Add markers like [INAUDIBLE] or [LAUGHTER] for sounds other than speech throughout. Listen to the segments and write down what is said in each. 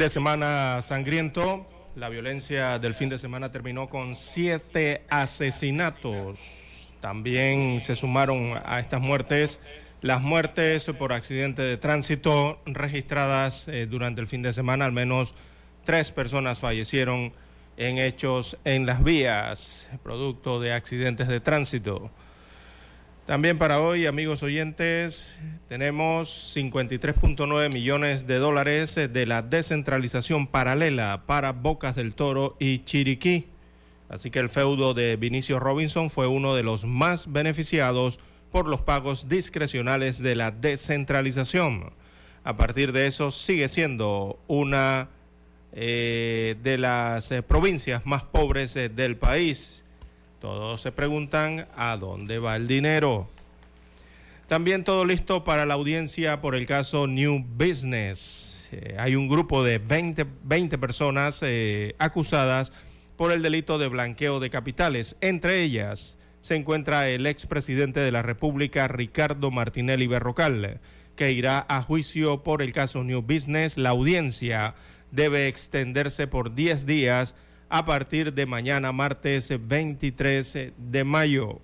De semana sangriento. La violencia del fin de semana terminó con siete asesinatos. También se sumaron a estas muertes las muertes por accidente de tránsito registradas eh, durante el fin de semana. Al menos tres personas fallecieron en hechos en las vías, producto de accidentes de tránsito. También para hoy, amigos oyentes, tenemos 53.9 millones de dólares de la descentralización paralela para Bocas del Toro y Chiriquí. Así que el feudo de Vinicio Robinson fue uno de los más beneficiados por los pagos discrecionales de la descentralización. A partir de eso, sigue siendo una eh, de las eh, provincias más pobres eh, del país. Todos se preguntan a dónde va el dinero. También todo listo para la audiencia por el caso New Business. Eh, hay un grupo de 20, 20 personas eh, acusadas por el delito de blanqueo de capitales. Entre ellas se encuentra el expresidente de la República, Ricardo Martinelli Berrocal, que irá a juicio por el caso New Business. La audiencia debe extenderse por 10 días a partir de mañana, martes 23 de mayo.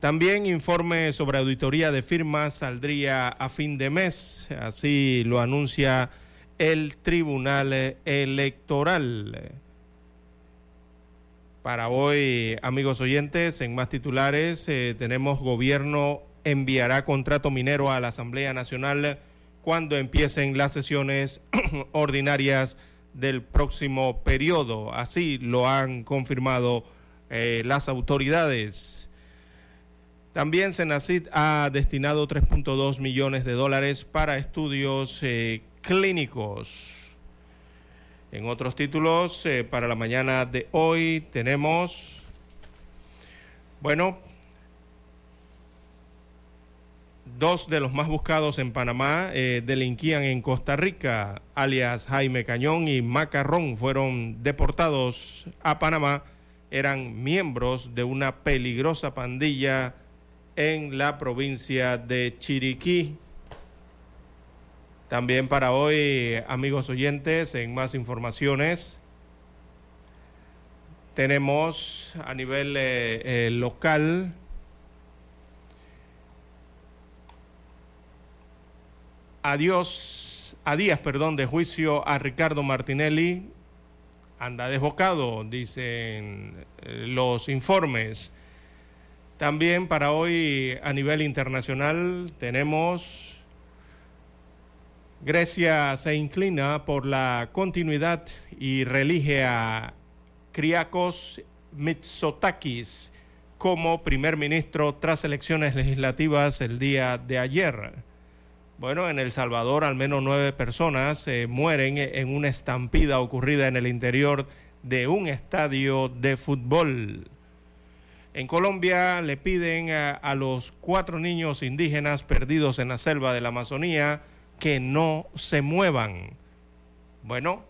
También informe sobre auditoría de firmas saldría a fin de mes, así lo anuncia el Tribunal Electoral. Para hoy, amigos oyentes, en más titulares, eh, tenemos gobierno enviará contrato minero a la Asamblea Nacional cuando empiecen las sesiones [CLEARS THROAT] ordinarias del próximo periodo. Así lo han confirmado eh, las autoridades. También Senacid ha destinado 3.2 millones de dólares para estudios eh, clínicos. En otros títulos, eh, para la mañana de hoy tenemos, bueno, Dos de los más buscados en Panamá eh, delinquían en Costa Rica, alias Jaime Cañón y Macarrón, fueron deportados a Panamá. Eran miembros de una peligrosa pandilla en la provincia de Chiriquí. También para hoy, amigos oyentes, en más informaciones, tenemos a nivel eh, eh, local adiós, a días, perdón, de juicio a Ricardo Martinelli, anda desbocado, dicen eh, los informes. También para hoy a nivel internacional tenemos Grecia se inclina por la continuidad y relige a Kriakos Mitsotakis como primer ministro tras elecciones legislativas el día de ayer. Bueno, en El Salvador al menos nueve personas eh, mueren en una estampida ocurrida en el interior de un estadio de fútbol. En Colombia le piden a, a, los cuatro niños indígenas perdidos en la selva de la Amazonía que no se muevan. Bueno,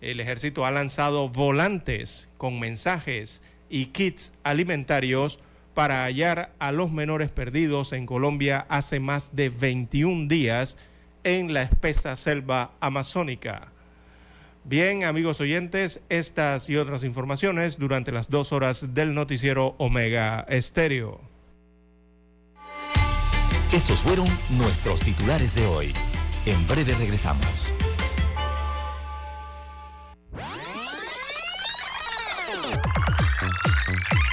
el ejército ha lanzado volantes con mensajes y kits alimentarios para hallar a los menores perdidos en Colombia hace más de 21 días en la espesa selva amazónica. Bien, amigos oyentes, estas y otras informaciones durante las dos horas del noticiero Omega Estéreo. Estos fueron nuestros titulares de hoy. En breve regresamos.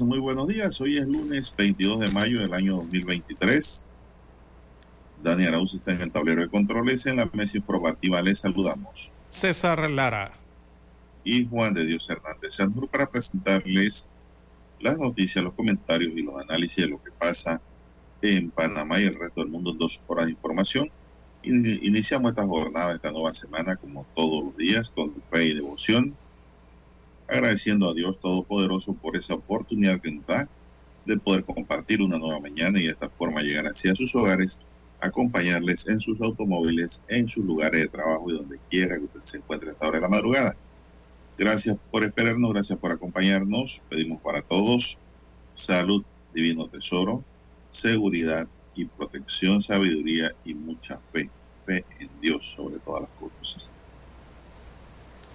Muy buenos días. Hoy es lunes 22 de mayo del año 2023. Dani Arauz está en el tablero de controles. En la mesa informativa les saludamos. César Lara. Y Juan de Dios Hernández Sandur para presentarles las noticias, los comentarios y los análisis de lo que pasa en Panamá y el resto del mundo en dos horas de información. In- Iniciamos esta jornada, esta nueva semana, como todos los días, con fe y devoción agradeciendo a Dios Todopoderoso por esa oportunidad que nos da de poder compartir una nueva mañana y de esta forma llegar hacia sus hogares, acompañarles en sus automóviles, en sus lugares de trabajo y donde quiera que usted se encuentre a esta hora de la madrugada. Gracias por esperarnos, gracias por acompañarnos. Pedimos para todos salud, divino tesoro, seguridad y protección, sabiduría y mucha fe. Fe en Dios sobre todas las cosas.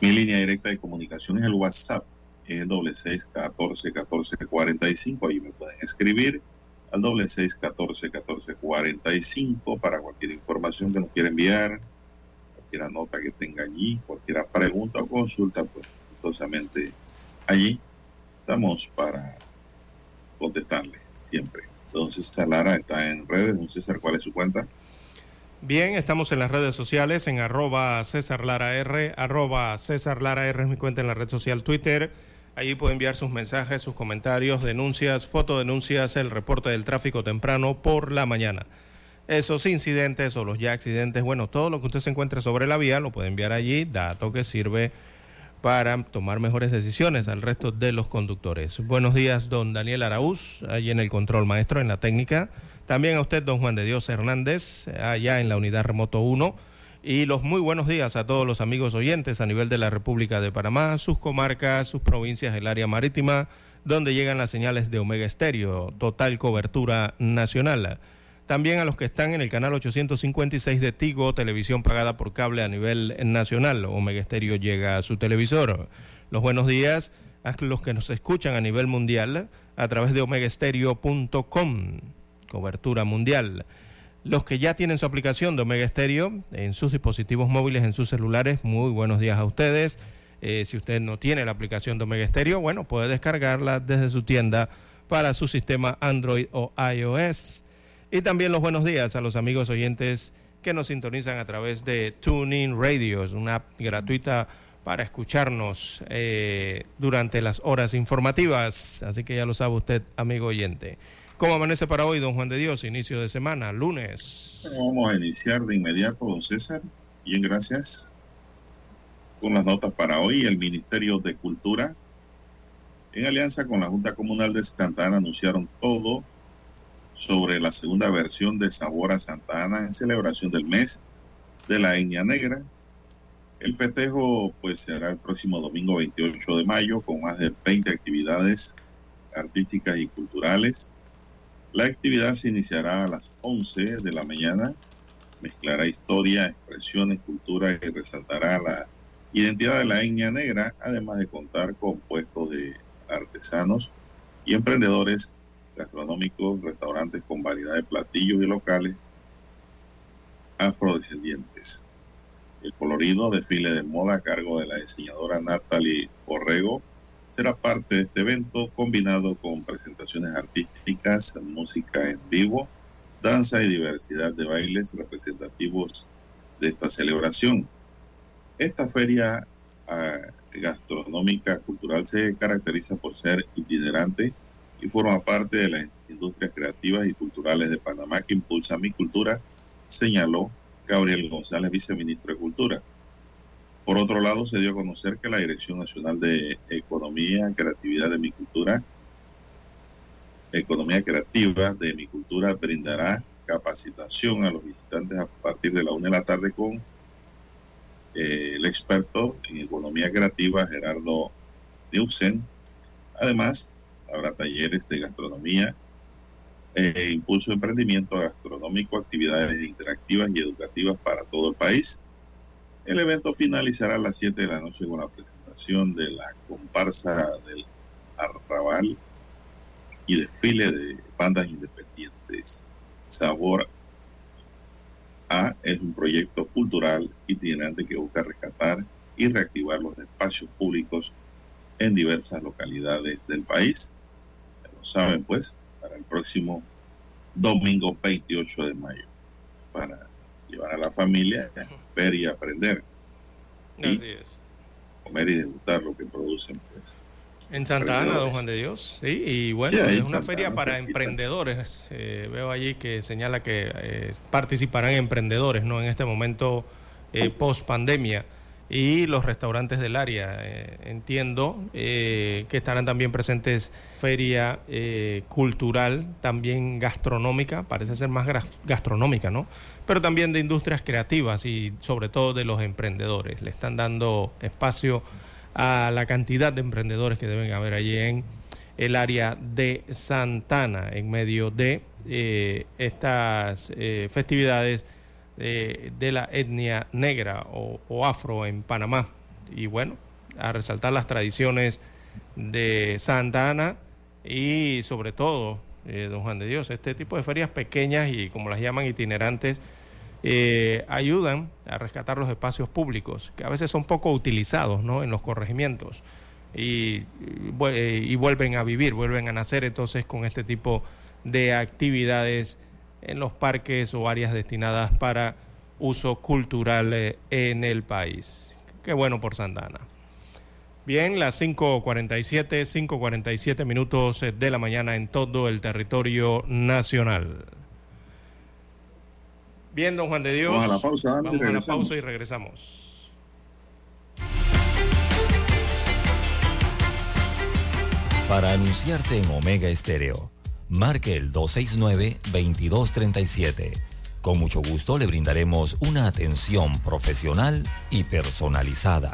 Mi línea directa de comunicación es el WhatsApp, el doble seis catorce catorce cuarenta y cinco. Ahí me pueden escribir al doble seis catorce catorce cuarenta y cinco para cualquier información que nos quiera enviar, cualquier nota que tenga allí, cualquier pregunta o consulta, pues gustosamente allí estamos para contestarle siempre. Entonces, Salara está en redes. Don César, ¿cuál es su cuenta? Bien, estamos en las redes sociales en arroba César Lara R, arroba César Lara R es mi cuenta en la red social Twitter. Allí puede enviar sus mensajes, sus comentarios, denuncias, fotodenuncias, el reporte del tráfico temprano por la mañana. Esos incidentes o los ya accidentes, bueno, todo lo que usted se encuentre sobre la vía lo puede enviar allí, dato que sirve para tomar mejores decisiones al resto de los conductores. Buenos días, don Daniel Araúz, allí en el control maestro, en la técnica. También a usted, don Juan de Dios Hernández, allá en la unidad remoto 1. Y los muy buenos días a todos los amigos oyentes a nivel de la República de Panamá, sus comarcas, sus provincias, el área marítima, donde llegan las señales de Omega Estéreo, total cobertura nacional. También a los que están en el canal 856 de Tigo, televisión pagada por cable a nivel nacional. Omega Estéreo llega a su televisor. Los buenos días a los que nos escuchan a nivel mundial a través de omegaestereo.com, cobertura mundial. Los que ya tienen su aplicación de Omega Stereo en sus dispositivos móviles, en sus celulares, muy buenos días a ustedes. Eh, si usted no tiene la aplicación de Omega Stereo, bueno, puede descargarla desde su tienda para su sistema Android o iOS. Y también los buenos días a los amigos oyentes que nos sintonizan a través de TuneIn Radio, es una app gratuita para escucharnos eh, durante las horas informativas. Así que ya lo sabe usted, amigo oyente. ¿Cómo amanece para hoy, don Juan de Dios? Inicio de semana, lunes. Vamos a iniciar de inmediato, don César. Bien, gracias. Con las notas para hoy, el Ministerio de Cultura, en alianza con la Junta Comunal de Santa Ana, anunciaron todo sobre la segunda versión de Sabor a Santa Ana en celebración del mes de la Etnia Negra. El festejo pues será el próximo domingo 28 de mayo con más de 20 actividades artísticas y culturales. La actividad se iniciará a las 11 de la mañana, mezclará historia, expresiones, cultura y resaltará la identidad de la etnia negra, además de contar con puestos de artesanos y emprendedores gastronómicos, restaurantes con variedad de platillos y locales afrodescendientes. El colorido desfile de moda a cargo de la diseñadora Natalie Borrego será parte de este evento combinado con presentaciones artísticas, música en vivo, danza y diversidad de bailes representativos de esta celebración. Esta feria ah, gastronómica cultural se caracteriza por ser itinerante y forma parte de las industrias creativas y culturales de Panamá que impulsa mi cultura, señaló Gabriel González, viceministro de Cultura. Por otro lado, se dio a conocer que la Dirección Nacional de Economía Creatividad de mi cultura, Economía Creativa de mi cultura, brindará capacitación a los visitantes a partir de la una de la tarde con eh, el experto en economía creativa Gerardo Neuxen. Además, habrá talleres de gastronomía, e impulso de emprendimiento gastronómico, actividades interactivas y educativas para todo el país. El evento finalizará a las 7 de la noche con la presentación de la comparsa del arrabal y desfile de bandas independientes. Sabor A es un proyecto cultural itinerante que busca rescatar y reactivar los espacios públicos en diversas localidades del país. Lo saben, pues, para el próximo domingo 28 de mayo, para llevar a la familia a ver y aprender. Y Así es. comer y degustar lo que producen, pues. En Santa Ana, don Juan de Dios. Sí, y bueno, Sí, es una Santa feria Ana, para emprendedores. Eh, veo allí que señala que eh, participarán emprendedores, ¿no? En este momento eh, post pandemia. Y los restaurantes del área. entiendo que estarán también presentes feria cultural, también gastronómica, parece ser más gastronómica, ¿no? Pero también de industrias creativas y sobre todo de los emprendedores. Le están dando espacio a la cantidad de emprendedores que deben haber allí en el área de Santana, en medio de eh, estas eh, festividades de la etnia negra o, o afro en Panamá. Y bueno, a resaltar las tradiciones de Santa Ana y sobre todo, eh, don Juan de Dios, este tipo de ferias pequeñas y como las llaman itinerantes, eh, ayudan a rescatar los espacios públicos, que a veces son poco utilizados ¿no? en los corregimientos eh, y vuelven a vivir, vuelven a nacer entonces con este tipo de actividades en los parques o áreas destinadas para uso cultural eh, en el país. Qué bueno por Santana. Bien, las 5.47, 5.47 minutos eh, de la mañana en todo el territorio nacional. Bien, don Juan de Dios. Vamos a la pausa, y Vamos a la pausa y regresamos. Para anunciarse en Omega Estéreo, marque el 269-2237. Con mucho gusto le brindaremos una atención profesional y personalizada.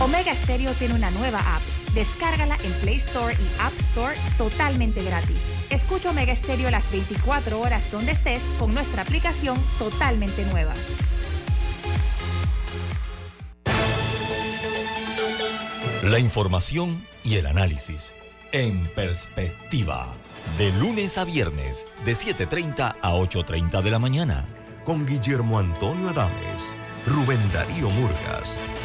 Omega Stereo tiene una nueva app. Descárgala en Play Store y App Store totalmente gratis. Escucha Omega Stereo las 24 horas donde estés con nuestra aplicación totalmente nueva. La información y el análisis en perspectiva. De lunes a viernes, de 7.30 a 8.30 de la mañana. Con Guillermo Antonio Adames, Rubén Darío Murgas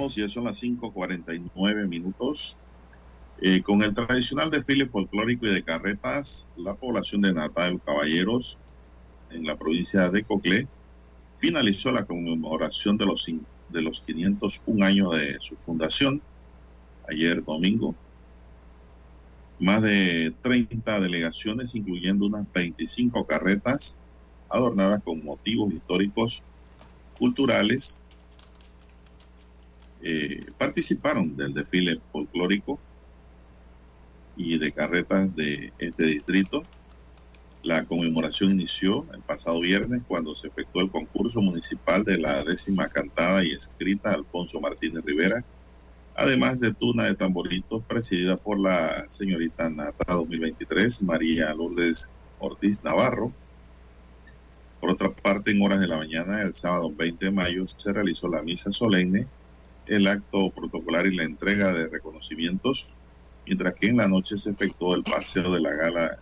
Regresamos y son las 5.49 minutos. Eh, con el tradicional desfile folclórico y de carretas, la población de Natal Caballeros, en la provincia de Coclé, finalizó la conmemoración de los, de los 501 años de su fundación, ayer domingo. Más de 30 delegaciones, incluyendo unas 25 carretas, adornadas con motivos históricos, culturales, eh, participaron del desfile folclórico y de carretas de este distrito. La conmemoración inició el pasado viernes cuando se efectuó el concurso municipal de la décima cantada y escrita Alfonso Martínez Rivera, además de Tuna de Tamboritos presidida por la señorita Nata 2023, María Lourdes Ortiz Navarro. Por otra parte, en horas de la mañana, el sábado 20 de mayo, se realizó la misa solemne, el acto protocolar y la entrega de reconocimientos mientras que en la noche se efectuó el paseo de la gala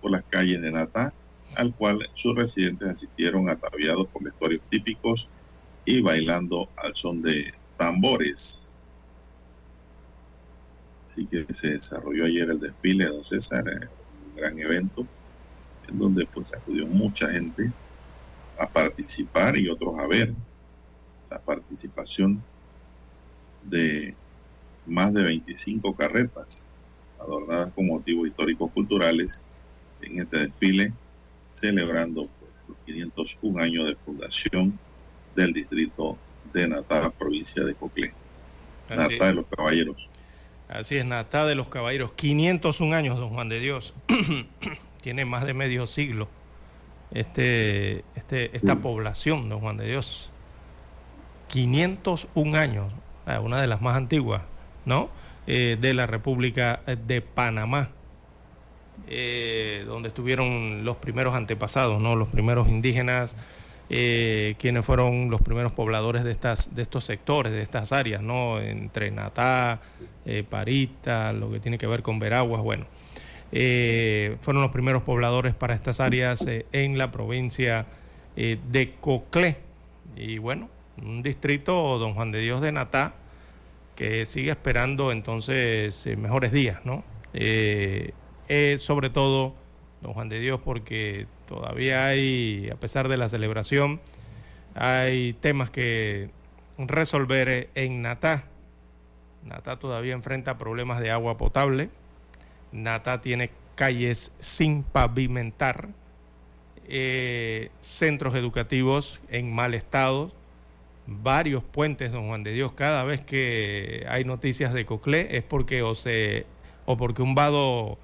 por las calles de Natá, al cual sus residentes asistieron ataviados con vestuarios típicos y bailando al son de tambores. Así que se desarrolló ayer el desfile de Don César, eh, un gran evento, en donde pues acudió mucha gente a participar y otros a ver la participación de más de 25 carretas adornadas con motivos históricos culturales en este desfile, celebrando pues, los 501 años de fundación del distrito de Natá, provincia de Coclé. Natá de los Caballeros. Así es, Natá de los Caballeros. 501 años, don Juan de Dios. [COUGHS] Tiene más de medio siglo este, este, esta población, don Juan de Dios. 501 años, una de las más antiguas ¿no? Eh, de la República de Panamá, eh, donde estuvieron los primeros antepasados, ¿no? los primeros indígenas, eh, quienes fueron los primeros pobladores de, estas, de estos sectores, de estas áreas, ¿no? entre Natá, Parita, lo que tiene que ver con Veraguas, bueno. fueron los primeros pobladores para estas áreas en la provincia de Coclé. Y bueno, un distrito, don Juan de Dios de Natá, que sigue esperando entonces eh, mejores días, ¿no? Eh, eh, sobre todo, don Juan de Dios, porque todavía hay, a pesar de la celebración, hay temas que resolver en Natá. Natá todavía enfrenta problemas de agua potable. Natá tiene calles sin pavimentar, centros educativos en mal estado, varios puentes, don Juan de Dios. Cada vez que hay noticias de Coclé es porque o, se, o porque un vado,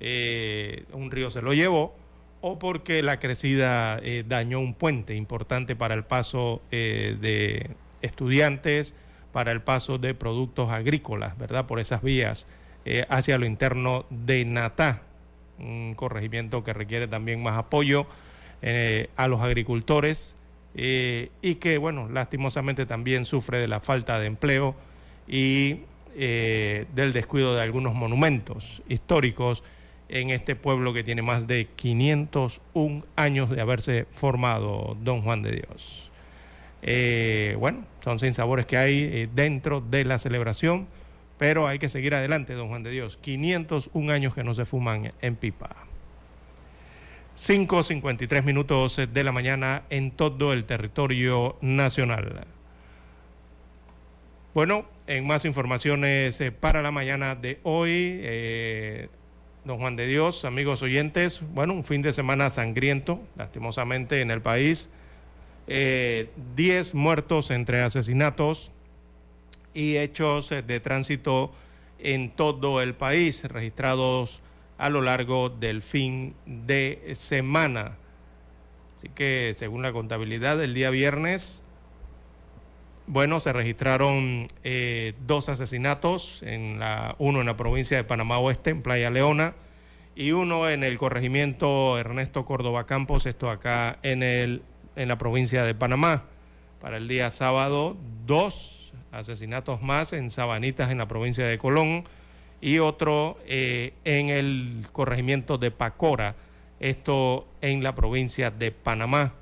eh, un río se lo llevó, o porque la crecida eh, dañó un puente importante para el paso eh, de estudiantes, para el paso de productos agrícolas, ¿verdad? Por esas vías hacia lo interno de Natá, un corregimiento que requiere también más apoyo a los agricultores eh, y que, bueno, lastimosamente también sufre de la falta de empleo y eh, del descuido de algunos monumentos históricos en este pueblo que tiene más de 501 años de haberse formado Don Juan de Dios. Eh, bueno, son sabores que hay dentro de la celebración, pero hay que seguir adelante, Don Juan de Dios. 501 años que no se fuman en pipa. 5.53 minutos de la mañana en todo el territorio nacional. Bueno, en más informaciones eh, para la mañana de hoy, eh, don Juan de Dios, amigos oyentes, bueno, un fin de semana sangriento, lastimosamente en el país. 10 eh, muertos entre asesinatos y hechos de tránsito en todo el país, registrados a lo largo del fin de semana. Así que según la contabilidad del día viernes, bueno, se registraron eh, dos asesinatos, en la, uno en la provincia de Panamá Oeste, en Playa Leona, y uno en el corregimiento Ernesto Córdoba Campos, esto acá en, el, en la provincia de Panamá. Para el día sábado, dos asesinatos más en Sabanitas, en la provincia de Colón y otro eh, en el corregimiento de Pacora, esto en la provincia de Panamá.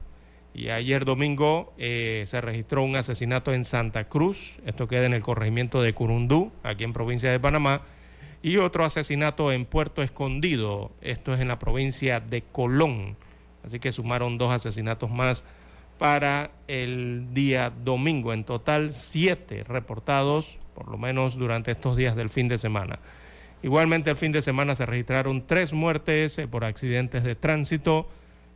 Y ayer domingo eh, se registró un asesinato en Santa Cruz, esto queda en el corregimiento de Curundú, aquí en provincia de Panamá, y otro asesinato en Puerto Escondido, esto es en la provincia de Colón. Así que sumaron dos asesinatos más para el día domingo. En total, siete reportados, por lo menos durante estos días del fin de semana. Igualmente, el fin de semana se registraron tres muertes eh, por accidentes de tránsito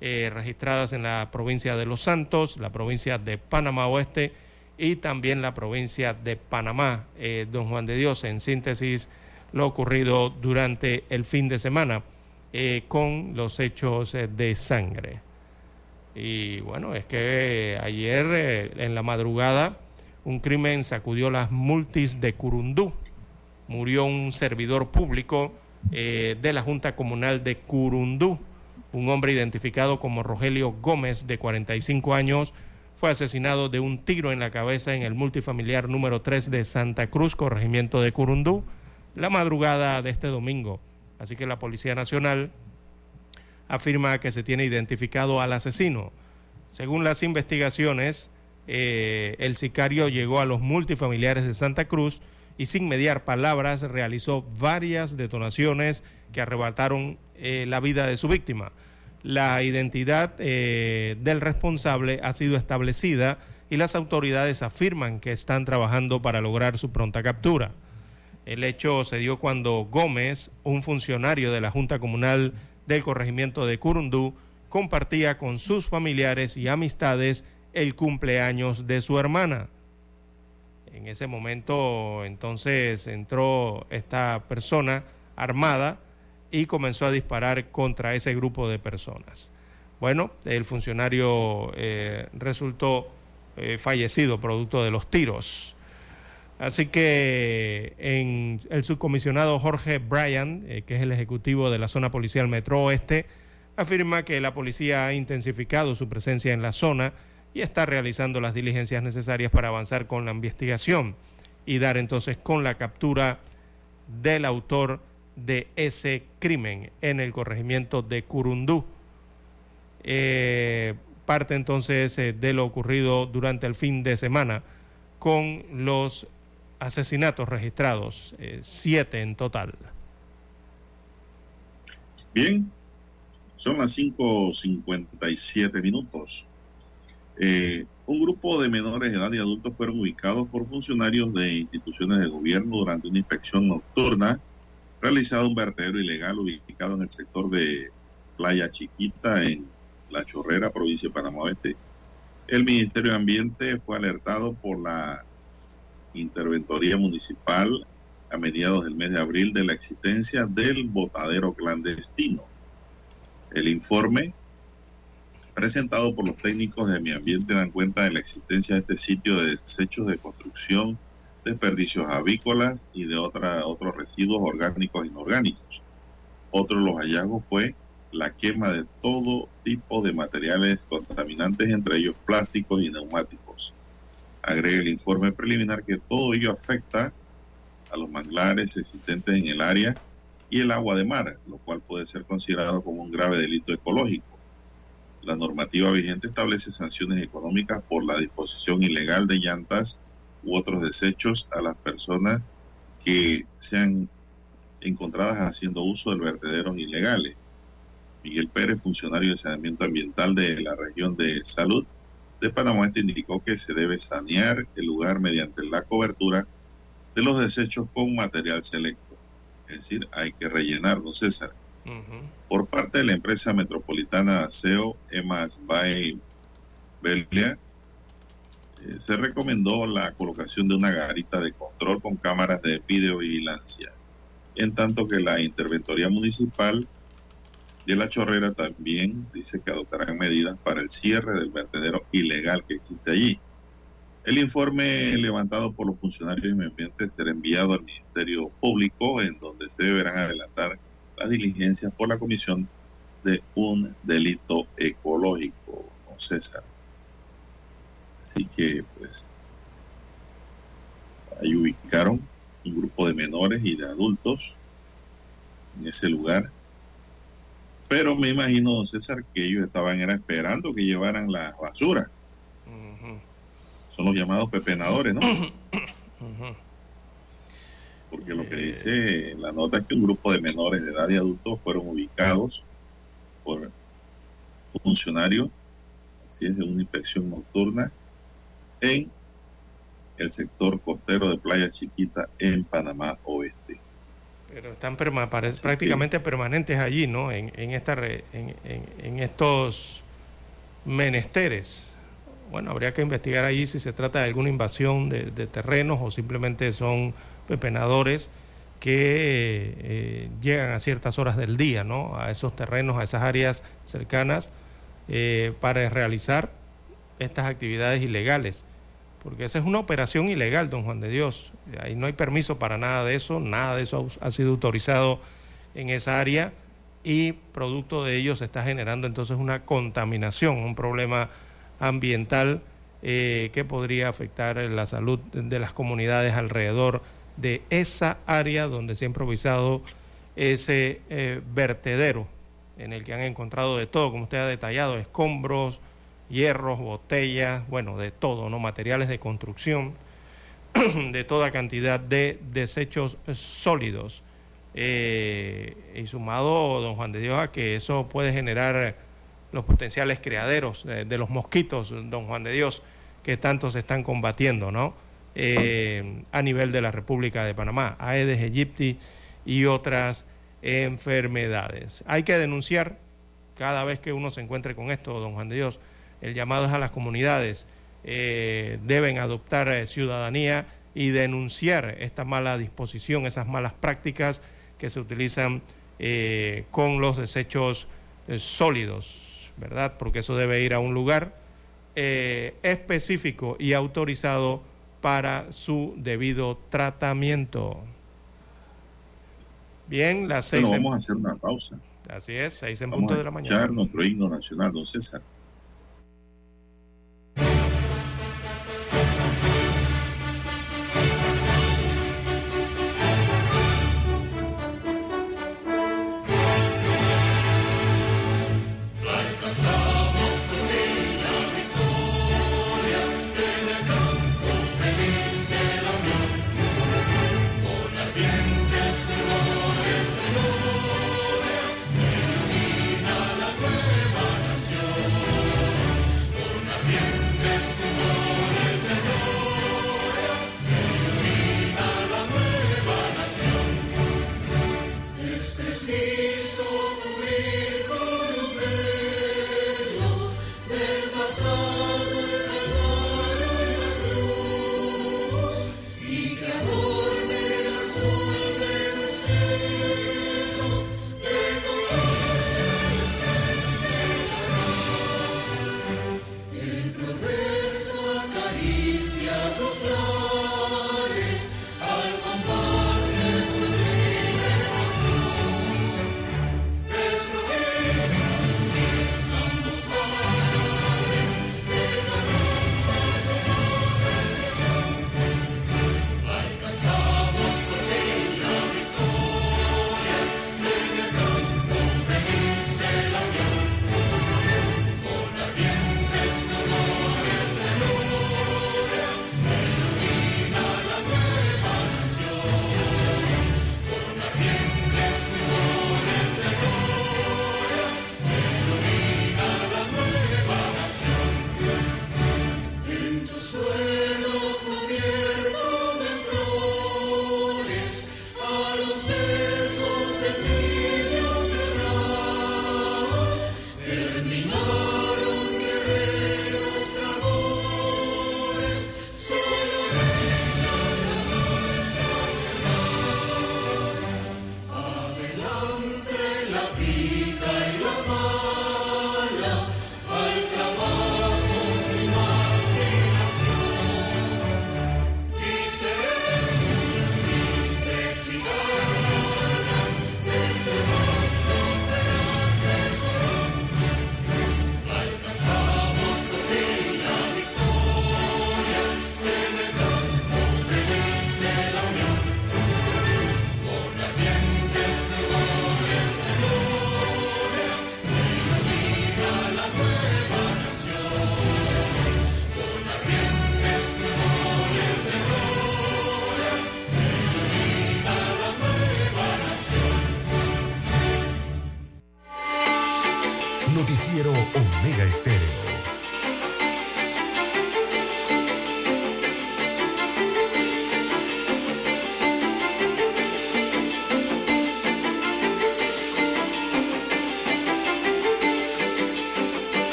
eh, registradas en la provincia de Los Santos, la provincia de Panamá Oeste y también la provincia de Panamá. Eh, don Juan de Dios, en síntesis, lo ocurrido durante el fin de semana con los hechos de sangre. Y bueno, es que ayer en la madrugada un crimen sacudió las multis de Curundú. Murió un servidor público de la Junta Comunal de Curundú un hombre identificado como Rogelio Gómez, de 45 años, fue asesinado de un tiro en la cabeza en el multifamiliar número 3 de Santa Cruz, corregimiento de Curundú, la madrugada de este domingo. Así que la Policía Nacional afirma que se tiene identificado al asesino. Según las investigaciones, eh, el sicario llegó a los multifamiliares de Santa Cruz y sin mediar palabras realizó varias detonaciones que arrebataron eh, la vida de su víctima. La identidad eh, del responsable ha sido establecida y las autoridades afirman que están trabajando para lograr su pronta captura. El hecho se dio cuando Gómez, un funcionario de la Junta Comunal del Corregimiento de Curundú, compartía con sus familiares y amistades el cumpleaños de su hermana. En ese momento entonces entró esta persona armada y comenzó a disparar contra ese grupo de personas. Bueno, el funcionario eh, resultó eh, fallecido producto de los tiros. Así que en el subcomisionado Jorge Bryan, eh, que es el ejecutivo de la zona policial Metro Oeste, afirma que la policía ha intensificado su presencia en la zona y está realizando las diligencias necesarias para avanzar con la investigación y dar entonces con la captura del autor de ese crimen en el corregimiento de Curundú. Eh, parte entonces eh, de lo ocurrido durante el fin de semana con los asesinatos registrados, eh, siete en total. Bien, son las 5.57 minutos. un grupo de menores de edad y adultos fueron ubicados por funcionarios de instituciones de gobierno durante una inspección nocturna realizado un vertedero ilegal ubicado en el sector de Playa Chiquita, en La Chorrera, provincia de Panamá Oeste. El Ministerio de Ambiente fue alertado por la Interventoría Municipal a mediados del mes de abril de la existencia del botadero clandestino. El informe presentado por los técnicos de mi ambiente dan cuenta de la existencia de este sitio de desechos de construcción desperdicios avícolas y de otra, otros residuos orgánicos e inorgánicos. Otro de los hallazgos fue la quema de todo tipo de materiales contaminantes, entre ellos plásticos y neumáticos. Agrega el informe preliminar que todo ello afecta a los manglares existentes en el área y el agua de mar, lo cual puede ser considerado como un grave delito ecológico. La normativa vigente establece sanciones económicas por la disposición ilegal de llantas u otros desechos a las personas que sean encontradas haciendo uso de vertederos ilegales. Miguel Pérez, funcionario de saneamiento ambiental de la región de salud de Panamá, este indicó que se debe sanear el lugar mediante la cobertura de los desechos con material selecto. Es decir, hay que rellenar, don César. Por parte de la empresa metropolitana de aseo, Emas Bay Belia, eh, se recomendó la colocación de una garita de control con cámaras de videovigilancia, en tanto que la Interventoría Municipal de La Chorrera también dice que adoptarán medidas para el cierre del vertedero ilegal que existe allí. El informe levantado por los funcionarios de medio ambiente será enviado al Ministerio Público, en donde se deberán adelantar las diligencias por la comisión de un delito ecológico. Don César. Así que, pues, ahí ubicaron un grupo de menores y de adultos en ese lugar. Pero me imagino, César, que ellos estaban era esperando que llevaran la basura. Son los llamados pepenadores, ¿no? Porque lo que Eh. dice la nota es que un grupo de menores de edad y adultos fueron ubicados por funcionarios, así es, de una inspección nocturna en el sector costero de Playa Chiquita en Panamá Oeste. Pero están perma- prácticamente permanentes allí, ¿no? En, en, esta re- en, en- en estos menesteres. Bueno, habría que investigar allí si se trata de alguna invasión de, de terrenos o simplemente son pepenadores que eh, llegan a ciertas horas del día, ¿no? A esos terrenos, a esas áreas cercanas eh, para realizar estas actividades ilegales. Porque esa es una operación ilegal, don Juan de Dios. Ahí no hay permiso para nada de eso, nada de eso ha sido autorizado en esa área y producto de ello se está generando entonces una contaminación, un problema ambiental eh, que podría afectar la salud de las comunidades alrededor de esa área donde se ha improvisado ese eh, vertedero en el que han encontrado de todo, como usted ha detallado, escombros, hierros, botellas, bueno, de todo, ¿no? Materiales de construcción, [CLEARS THROAT] de toda cantidad de desechos sólidos. Eh, y sumado, don Juan de Dios, a que eso puede generar los potenciales criaderos de, de los mosquitos, don Juan de Dios, que tanto se están combatiendo, ¿no? Eh, a nivel de la República de Panamá, Aedes aegypti y otras enfermedades. Hay que denunciar cada vez que uno se encuentre con esto, don Juan de Dios. El llamado es a las comunidades. eh, deben adoptar eh, ciudadanía y denunciar esta mala disposición, esas malas prácticas que se utilizan eh, con los desechos sólidos, ¿verdad? Porque eso debe ir a un lugar específico y autorizado para su debido tratamiento. Bien, las seis Bueno, en- vamos a hacer una pausa. así es, seis en Vamos punto a de la escuchar mañana. nuestro himno nacional, don César.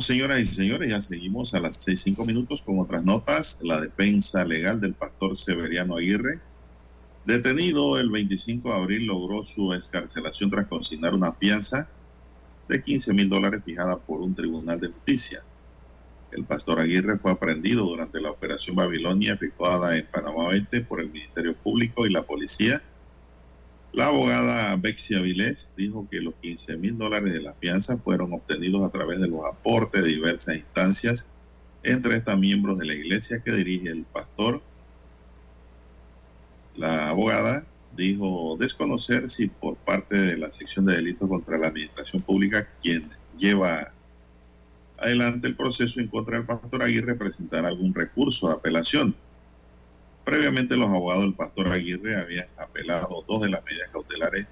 Señoras y señores, ya seguimos a las seis cinco minutos con otras notas. La defensa legal del pastor Severiano Aguirre, detenido el 25 de abril, logró su escarcelación tras consignar una fianza de 15 mil dólares fijada por un tribunal de justicia. El pastor Aguirre fue aprendido durante la operación Babilonia efectuada en Panamá Oeste por el Ministerio Público y la policía la abogada Bexia Vilés dijo que los 15 mil dólares de la fianza fueron obtenidos a través de los aportes de diversas instancias, entre estas miembros de la iglesia que dirige el pastor. La abogada dijo desconocer si por parte de la sección de delitos contra la administración pública, quien lleva adelante el proceso en contra del pastor Aguirre, presentará algún recurso de apelación. Previamente los abogados del pastor Aguirre habían apelado dos de las medidas cautelares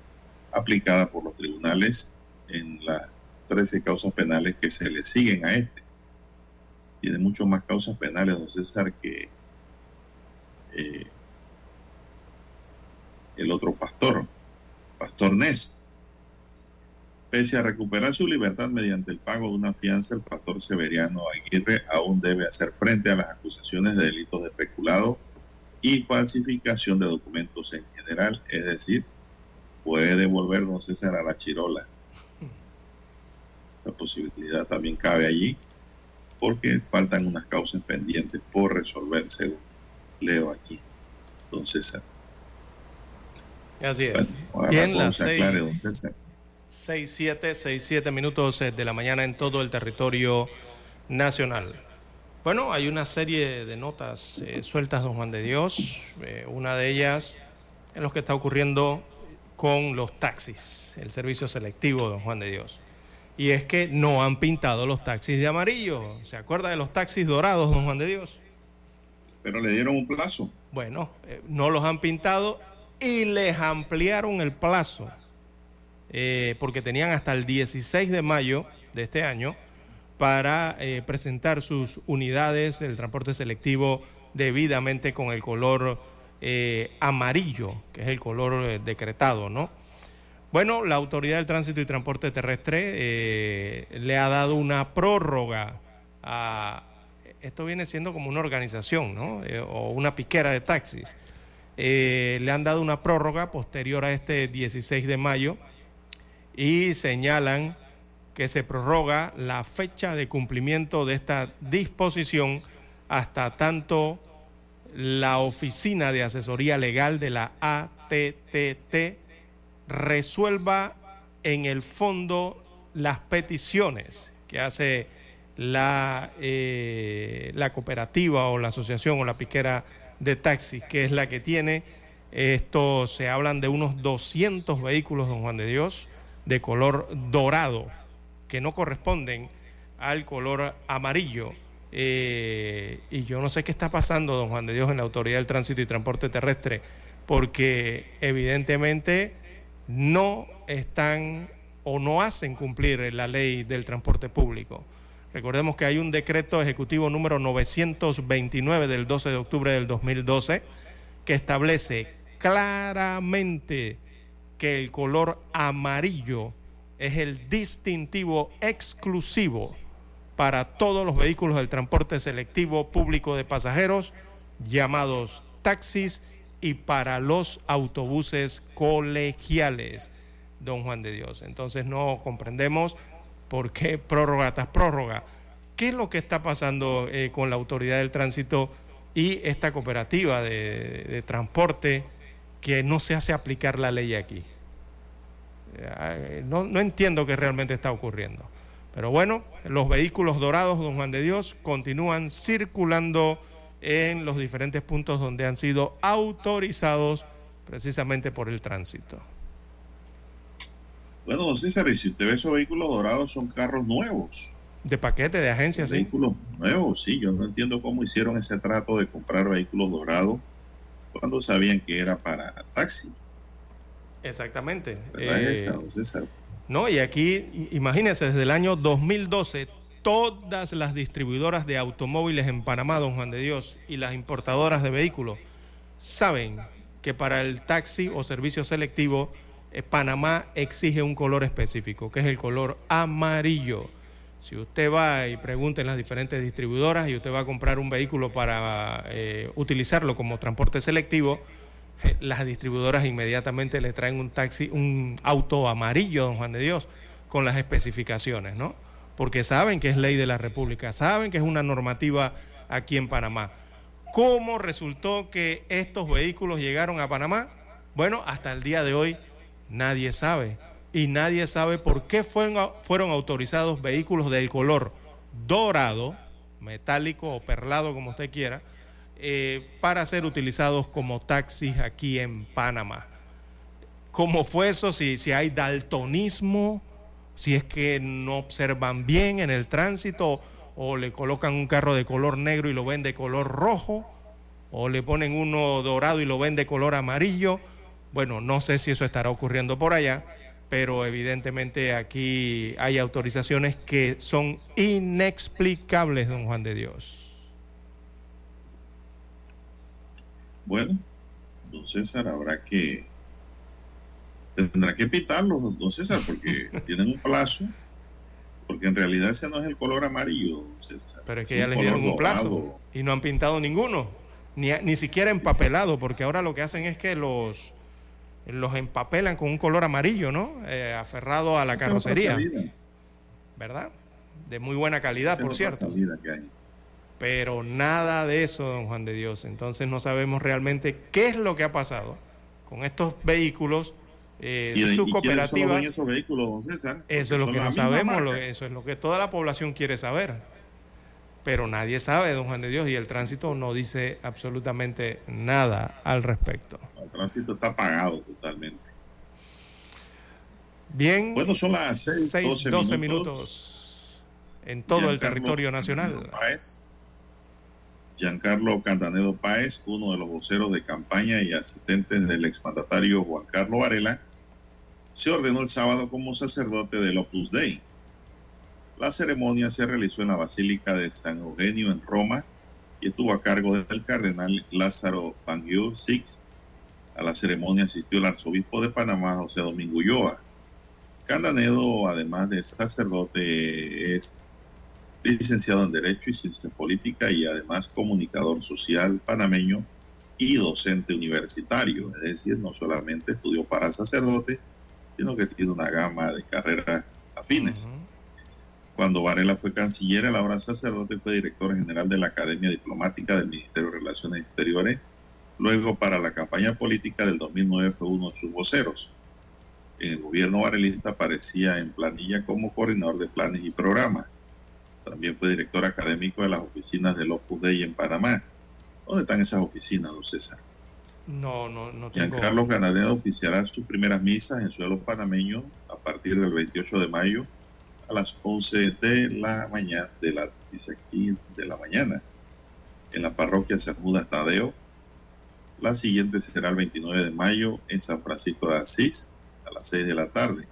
aplicadas por los tribunales en las 13 causas penales que se le siguen a este. Tiene mucho más causas penales, don César, que eh, el otro pastor, Pastor Ness. Pese a recuperar su libertad mediante el pago de una fianza, el pastor Severiano Aguirre aún debe hacer frente a las acusaciones de delitos de especulado y falsificación de documentos en general, es decir, puede devolver don César a la chirola. Esa posibilidad también cabe allí, porque faltan unas causas pendientes por resolver, según leo aquí, don César. Así es. Bueno, Bien, las aclare, don seis, César. seis, siete, seis, siete minutos eh, de la mañana en todo el territorio nacional. Bueno, hay una serie de notas eh, sueltas, don Juan de Dios. eh, una de ellas en lo que está ocurriendo con los taxis, el servicio selectivo, don Juan de Dios. Y es que no han pintado los taxis de amarillo. ¿Se acuerda de los taxis dorados, don Juan de Dios? Pero le dieron un plazo. Bueno, eh, no los han pintado y les ampliaron el plazo, eh, porque tenían hasta el 16 de mayo de este año para eh, presentar sus unidades del transporte selectivo debidamente con el color eh, amarillo, que es el color eh, decretado, ¿no? Bueno, la Autoridad del Tránsito y Transporte Terrestre le ha dado una prórroga a... Esto viene siendo como una organización, ¿no? O una piquera de taxis. Le han dado una prórroga posterior a este 16 de mayo y señalan que se prorroga la fecha de cumplimiento de esta disposición hasta tanto la Oficina de Asesoría Legal de la ATTT resuelva en el fondo las peticiones que hace la, eh, la cooperativa o la asociación o la piquera de taxis, que es la que tiene, esto se hablan de unos 200 vehículos, don Juan de Dios, de color dorado, que no corresponden al color amarillo. Eh, y yo no sé qué está pasando, don Juan de Dios, en la Autoridad del Tránsito y Transporte Terrestre, porque evidentemente no están o no hacen cumplir la ley del transporte público. Recordemos que hay un decreto ejecutivo número 929 del 12 de octubre del 2012 que establece claramente que el color amarillo es el distintivo exclusivo para todos los vehículos del transporte selectivo público de pasajeros llamados taxis y para los autobuses colegiales, don Juan de Dios. Entonces no comprendemos por qué prórroga tras prórroga. ¿Qué es lo que está pasando eh, con la autoridad del tránsito y esta cooperativa de, de transporte que no se hace aplicar la ley aquí? Eh, no, no entiendo qué realmente está ocurriendo. Pero bueno, los vehículos dorados, don Juan de Dios, continúan circulando en los diferentes puntos donde han sido autorizados precisamente por el tránsito. Bueno, César, y si usted ve esos vehículos dorados, son carros nuevos. De paquete, de agencia, sí. Vehículos nuevos, sí. Yo no entiendo cómo hicieron ese trato de comprar vehículos dorados cuando sabían que era para taxi. Exactamente. Eh, no, y aquí, imagínense, desde el año 2012, todas las distribuidoras de automóviles en Panamá, don Juan de Dios, y las importadoras de vehículos, saben que para el taxi o servicio selectivo, eh, Panamá exige un color específico, que es el color amarillo. Si usted va y pregunta en las diferentes distribuidoras y usted va a comprar un vehículo para eh, utilizarlo como transporte selectivo, las distribuidoras inmediatamente le traen un taxi, un auto amarillo, don Juan de Dios, con las especificaciones, ¿no? Porque saben que es ley de la República, saben que es una normativa aquí en Panamá. ¿Cómo resultó que estos vehículos llegaron a Panamá? Bueno, hasta el día de hoy nadie sabe y nadie sabe por qué fueron, fueron autorizados vehículos del color dorado, metálico o perlado, como usted quiera, eh, para ser utilizados como taxis aquí en Panamá. ¿Cómo fue eso? Si, si hay daltonismo, si es que no observan bien en el tránsito o le colocan un carro de color negro y lo ven de color rojo, o le ponen uno dorado y lo ven de color amarillo. Bueno, no sé si eso estará ocurriendo por allá, pero evidentemente aquí hay autorizaciones que son inexplicables, don Juan de Dios. Bueno, don César, habrá que, tendrá que pitarlo, don César, porque [LAUGHS] tienen un plazo, porque en realidad ese no es el color amarillo, don César. Pero es que ya les dieron un plazo y no han pintado ninguno, ni, ni siquiera empapelado, porque ahora lo que hacen es que los los empapelan con un color amarillo, ¿no? Eh, aferrado a la carrocería. ¿Verdad? De muy buena calidad, por cierto. Pero nada de eso, don Juan de Dios. Entonces no sabemos realmente qué es lo que ha pasado con estos vehículos eh, ¿Y, sus cooperativas. esos vehículos, don César? Eso es lo que no sabemos, eso es lo que toda la población quiere saber. Pero nadie sabe, don Juan de Dios, y el tránsito no dice absolutamente nada al respecto tránsito está apagado totalmente. Bien. Bueno, son las 6, 12, minutos. en todo el territorio nacional. Giancarlo Cantanedo Páez, uno de los voceros de campaña y asistentes del exmandatario Juan Carlos Varela, se ordenó el sábado como sacerdote del Opus Dei. La ceremonia se realizó en la Basílica de San Eugenio en Roma y estuvo a cargo del cardenal Lázaro Pangiu Six, a la ceremonia asistió el arzobispo de Panamá, José Domingo Ulloa. Candanedo, además de sacerdote, es licenciado en Derecho y Ciencia Política y además comunicador social panameño y docente universitario. Es decir, no solamente estudió para sacerdote, sino que tiene una gama de carreras afines. Cuando Varela fue canciller, a la hora sacerdote fue director general de la Academia Diplomática del Ministerio de Relaciones Exteriores Luego, para la campaña política del 2009 fue uno de sus voceros. En el gobierno varelista aparecía en planilla como coordinador de planes y programas. También fue director académico de las oficinas del Opus Dei en Panamá. ¿Dónde están esas oficinas, don César? No, no, no tengo... Giancarlo Ganadero oficiará sus primeras misas en suelo panameño a partir del 28 de mayo a las 11 de la mañana, de la, dice aquí, de la mañana, en la parroquia San Judas Tadeo, la siguiente será el 29 de mayo en San Francisco de Asís a las 6 de la tarde.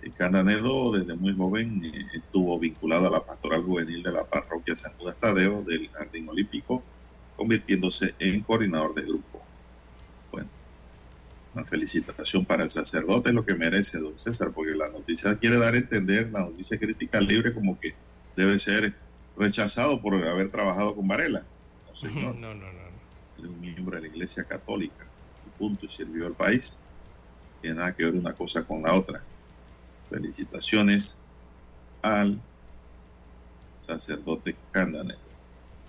El Cananedo desde muy joven eh, estuvo vinculado a la pastoral juvenil de la parroquia San Judas Tadeo del Jardín Olímpico, convirtiéndose en coordinador de grupo. Bueno, una felicitación para el sacerdote, lo que merece don César, porque la noticia quiere dar a entender, la noticia crítica libre, como que debe ser rechazado por haber trabajado con Varela. No, no, no un miembro de la Iglesia Católica, y punto, y sirvió al país. Tiene nada que ver una cosa con la otra. Felicitaciones al sacerdote Candanero.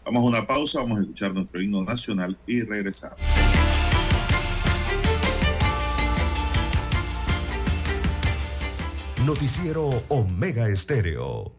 Vamos a una pausa, vamos a escuchar nuestro himno nacional y regresamos. Noticiero Omega Estéreo.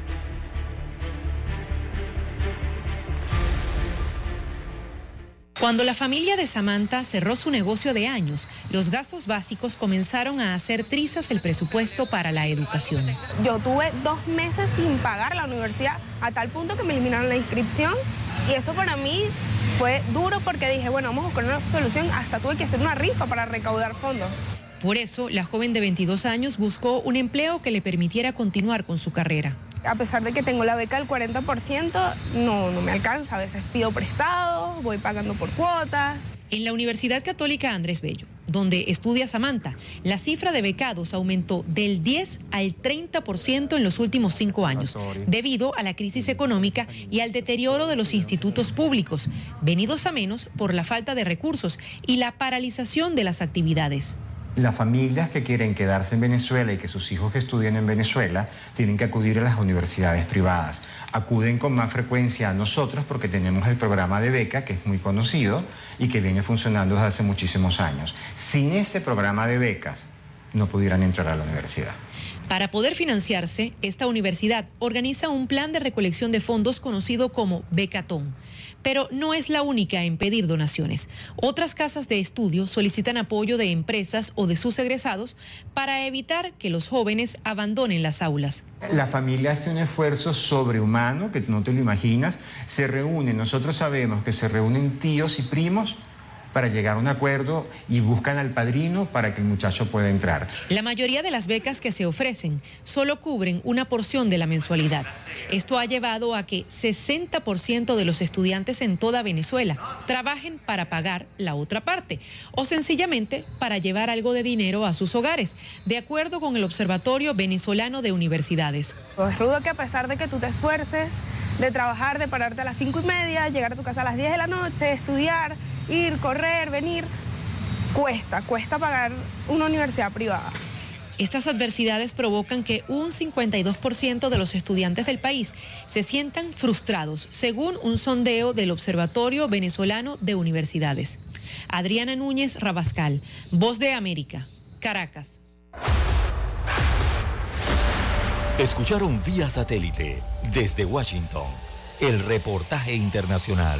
Cuando la familia de Samantha cerró su negocio de años, los gastos básicos comenzaron a hacer trizas el presupuesto para la educación. Yo tuve dos meses sin pagar la universidad, a tal punto que me eliminaron la inscripción y eso para mí fue duro porque dije, bueno, vamos a buscar una solución, hasta tuve que hacer una rifa para recaudar fondos. Por eso, la joven de 22 años buscó un empleo que le permitiera continuar con su carrera a pesar de que tengo la beca del 40%, no, no me alcanza. A veces pido prestado, voy pagando por cuotas. En la Universidad Católica Andrés Bello, donde estudia Samantha, la cifra de becados aumentó del 10 al 30% en los últimos cinco años, debido a la crisis económica y al deterioro de los institutos públicos, venidos a menos por la falta de recursos y la paralización de las actividades. Las familias que quieren quedarse en Venezuela y que sus hijos estudien en Venezuela tienen que acudir a las universidades privadas. Acuden con más frecuencia a nosotros porque tenemos el programa de beca que es muy conocido y que viene funcionando desde hace muchísimos años. Sin ese programa de becas no pudieran entrar a la universidad. Para poder financiarse, esta universidad organiza un plan de recolección de fondos conocido como Becatón pero no es la única en pedir donaciones. Otras casas de estudio solicitan apoyo de empresas o de sus egresados para evitar que los jóvenes abandonen las aulas. La familia hace un esfuerzo sobrehumano que no te lo imaginas. Se reúnen, nosotros sabemos que se reúnen tíos y primos para llegar a un acuerdo y buscan al padrino para que el muchacho pueda entrar. La mayoría de las becas que se ofrecen solo cubren una porción de la mensualidad. Esto ha llevado a que 60% de los estudiantes en toda Venezuela trabajen para pagar la otra parte o sencillamente para llevar algo de dinero a sus hogares, de acuerdo con el Observatorio Venezolano de Universidades. Es rudo que a pesar de que tú te esfuerces de trabajar, de pararte a las cinco y media, llegar a tu casa a las 10 de la noche, estudiar, ir, correr, venir, cuesta, cuesta pagar una universidad privada. Estas adversidades provocan que un 52% de los estudiantes del país se sientan frustrados, según un sondeo del Observatorio Venezolano de Universidades. Adriana Núñez Rabascal, Voz de América, Caracas. Escucharon vía satélite desde Washington el reportaje internacional.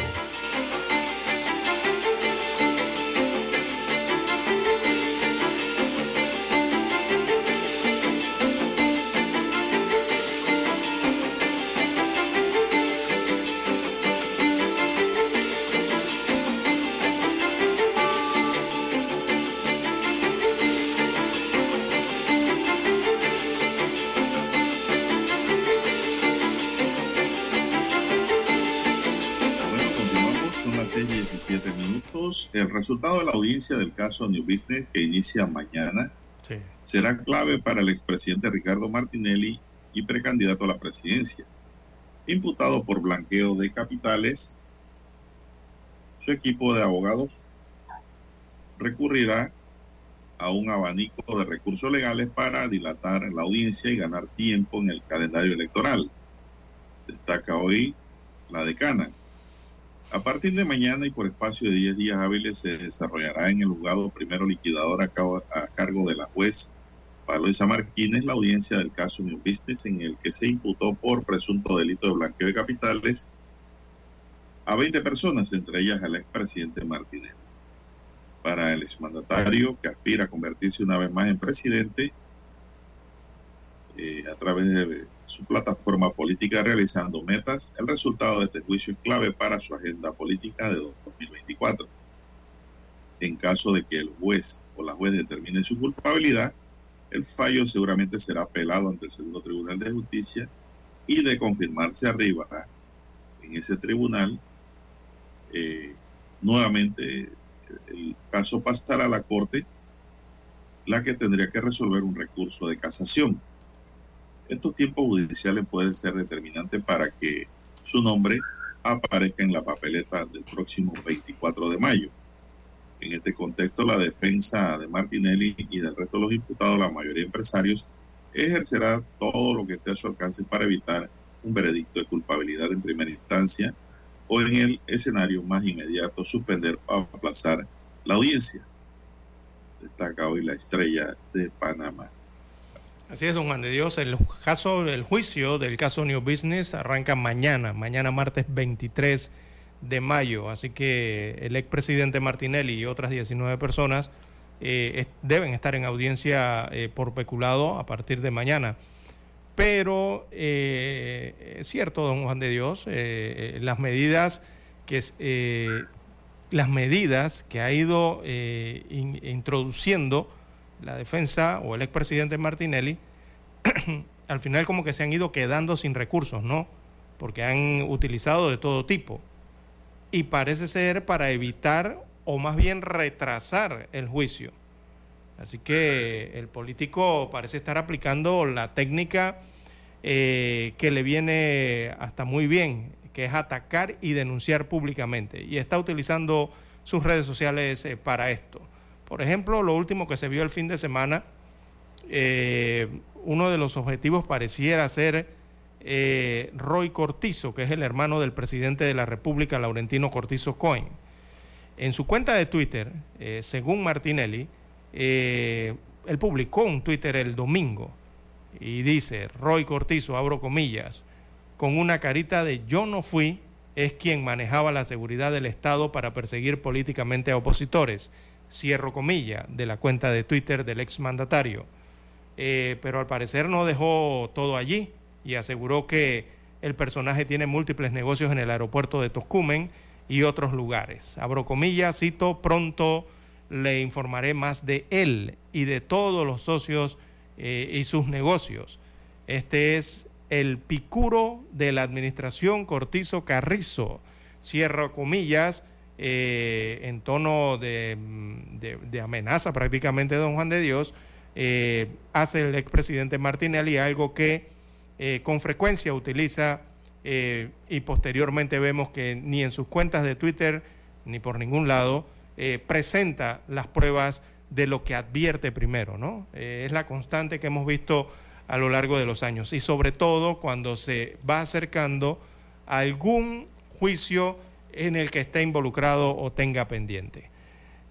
Resultado de la audiencia del caso New Business que inicia mañana será clave para el expresidente Ricardo Martinelli y precandidato a la presidencia. Imputado por blanqueo de capitales, su equipo de abogados recurrirá a un abanico de recursos legales para dilatar la audiencia y ganar tiempo en el calendario electoral. Destaca hoy la decana. A partir de mañana y por espacio de 10 días hábiles se desarrollará en el juzgado primero liquidador a, cargo de la juez Valoisa Marquínez la audiencia del caso New Business en el que se imputó por presunto delito de blanqueo de capitales a 20 personas, entre ellas al expresidente Martínez. Para el exmandatario que aspira a convertirse una vez más en presidente eh, a través de su plataforma política realizando metas, el resultado de este juicio es clave para su agenda política de 2024. En caso de que el juez o la juez determine su culpabilidad, el fallo seguramente será apelado ante el segundo tribunal de justicia y de confirmarse arriba en ese tribunal, eh, nuevamente el caso pasará a la corte, la que tendría que resolver un recurso de casación estos tiempos judiciales pueden ser determinantes para que su nombre aparezca en la papeleta del próximo 24 de mayo. En este contexto, la defensa de Martinelli y del resto de los imputados, la mayoría empresarios, ejercerá todo lo que esté a su alcance para evitar un veredicto de culpabilidad en primera instancia o en el escenario más inmediato suspender o aplazar la audiencia. Destaca hoy la estrella de Panamá. Así es, don Juan de Dios. El caso, el juicio del caso New Business arranca mañana, mañana martes 23 de mayo. Así que el expresidente Martinelli y otras 19 personas eh, deben estar en audiencia eh, por peculado a partir de mañana. Pero eh, es cierto, don Juan de Dios, las medidas que las medidas que ha ido introduciendo la defensa o el expresidente Martinelli, [CLEARS THROAT] al final como que se han ido quedando sin recursos, ¿no? Porque han utilizado de todo tipo. Y parece ser para evitar o más bien retrasar el juicio. Así que el político parece estar aplicando la técnica eh, que le viene hasta muy bien, que es atacar y denunciar públicamente. Y está utilizando sus redes sociales eh, para esto. Por ejemplo, lo último que se vio el fin de semana, eh, uno de los objetivos pareciera ser eh, Roy Cortizo, que es el hermano del presidente de la República, Laurentino Cortizo Cohen. En su cuenta de Twitter, eh, según Martinelli, él publicó un Twitter el domingo y dice, Roy Cortizo, abro comillas, con una carita de yo no fui, es quien manejaba la seguridad del Estado para perseguir políticamente a opositores cierro comilla, de la cuenta de Twitter del exmandatario. Eh, pero al parecer no dejó todo allí y aseguró que el personaje tiene múltiples negocios en el aeropuerto de Toscumen y otros lugares. Abro comillas, cito, pronto le informaré más de él y de todos los socios eh, y sus negocios. Este es el picuro de la administración Cortizo Carrizo. Cierro comillas, eh, en tono de, amenaza prácticamente don Juan de Dios, eh, hace el expresidente Martinelli algo que eh, con frecuencia utiliza y posteriormente vemos que ni en sus cuentas de Twitter ni por ningún lado presenta las pruebas de lo que advierte primero, ¿no? es la constante que hemos visto a lo largo de los años y sobre todo cuando se va acercando algún juicio en el que esté involucrado o tenga pendiente.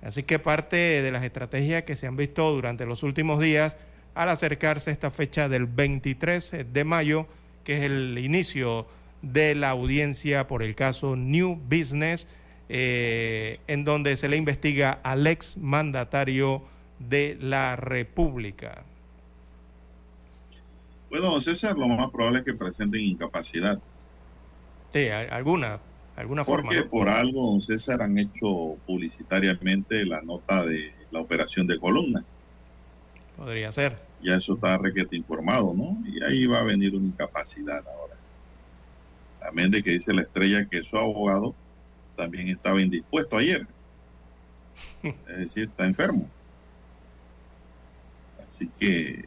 Así que parte de las estrategias que se han visto durante los últimos días al acercarse esta fecha del 23 de mayo, que es el inicio de la audiencia por el caso New Business, eh, en donde se le investiga al ex mandatario de la República. Bueno, César, lo más probable es que presenten incapacidad. Sí, alguna, alguna Porque forma. por algo, César, han hecho publicitariamente la nota de la operación de columna. Podría ser. Ya eso está requete informado, ¿no? Y ahí va a venir una incapacidad ahora. También de que dice la estrella que su abogado también estaba indispuesto ayer. [LAUGHS] es decir, está enfermo. Así que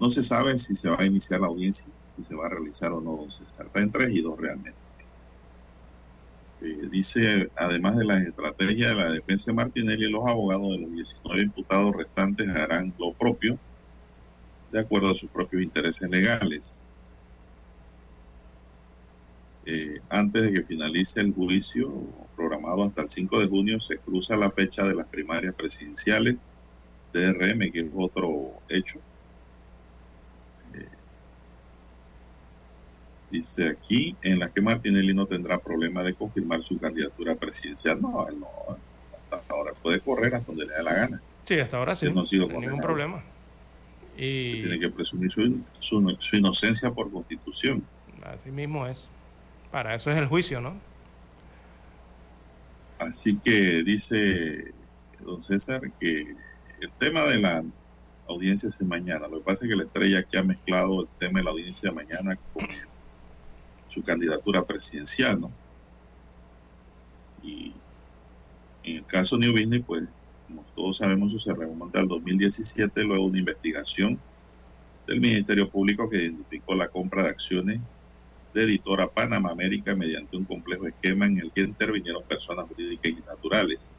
no se sabe si se va a iniciar la audiencia si se va a realizar o no, se Está en tres y dos realmente. Eh, dice, además de las estrategias de la defensa de Martinelli, los abogados de los 19 imputados restantes harán lo propio de acuerdo a sus propios intereses legales. Eh, antes de que finalice el juicio programado hasta el 5 de junio, se cruza la fecha de las primarias presidenciales de RM, que es otro hecho Dice aquí, en la que Martinelli no tendrá problema de confirmar su candidatura presidencial. No, él no, hasta ahora puede correr hasta donde le dé la gana. Sí, hasta ahora sí. no ha sido ningún problema. Y... Tiene que presumir su, su, inocencia por constitución. Así mismo es. Para eso es el juicio, ¿no? Así que dice don César que el tema de la audiencia es mañana. Lo que pasa es que la estrella aquí ha mezclado el tema de la audiencia de mañana con su candidatura presidencial, ¿no? Y en el caso New Business, pues, como todos sabemos, eso se remonta al 2017, luego una investigación del Ministerio Público que identificó la compra de acciones de editora Panamá América mediante un complejo esquema en el que intervinieron personas jurídicas y naturales.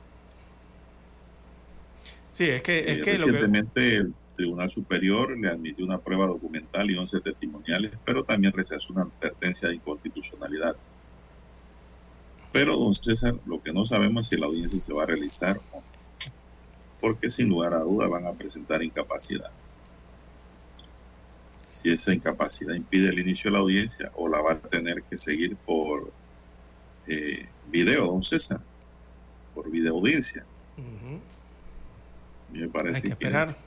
Sí, es que... Es eh, que recientemente Tribunal Superior le admitió una prueba documental y 11 testimoniales, pero también rechazó una advertencia de inconstitucionalidad. Pero, don César, lo que no sabemos es si la audiencia se va a realizar o no, porque sin lugar a duda van a presentar incapacidad. Si esa incapacidad impide el inicio de la audiencia o la va a tener que seguir por eh, video, don César, por videoaudiencia. Ujú. Me parece Hay que que esperar.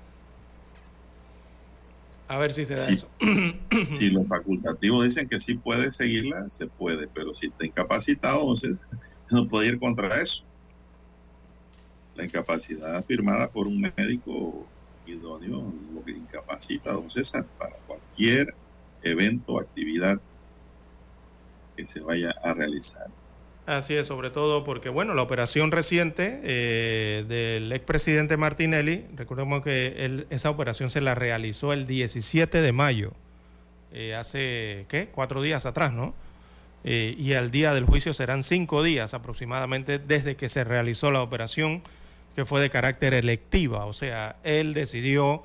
A ver si se da Sí. eso. [CLEARS THROAT] si los facultativos dicen que sí puede seguirla, se puede, pero si está incapacitado, entonces [LAUGHS] no puede ir contra eso. La incapacidad firmada por un médico idóneo lo que incapacita a don César para cualquier evento o actividad que se vaya a realizar. Así es, sobre todo porque, bueno, la operación reciente eh, del expresidente Martinelli, recordemos que él- esa operación se la realizó el 17 de mayo, eh, hace, ¿qué? Cuatro días atrás, ¿no? Eh, y al día del juicio serán cinco días aproximadamente desde que se realizó la operación, que fue de carácter electiva, o sea, él decidió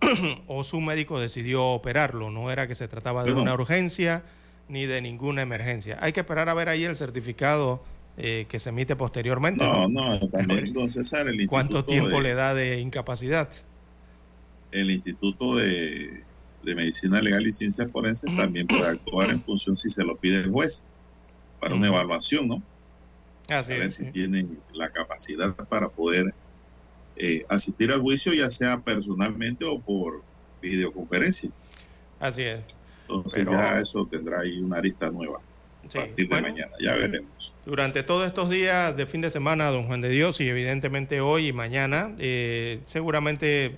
[CLEARS THROAT] o su médico decidió operarlo, no era que se trataba de una urgencia ni de ninguna emergencia. Hay que esperar a ver ahí el certificado eh, que se emite posteriormente. No, ¿no? no, también [LAUGHS] don César, el ¿Cuánto Instituto tiempo de- le da de incapacidad? el Instituto de, de Medicina Legal y Ciencias Forenses también puede actuar en función si se lo pide el juez para una Ujú. evaluación, ¿no? Así a ver es. si sí. tienen la capacidad para poder eh, asistir al juicio, ya sea personalmente o por videoconferencia. Así es. Entonces Pero- ya eso tendrá ahí una arista nueva Sí. a partir de Bueno, mañana. Ya veremos. Durante todos estos días de fin de semana, don Juan de Dios, y evidentemente hoy y mañana, eh, seguramente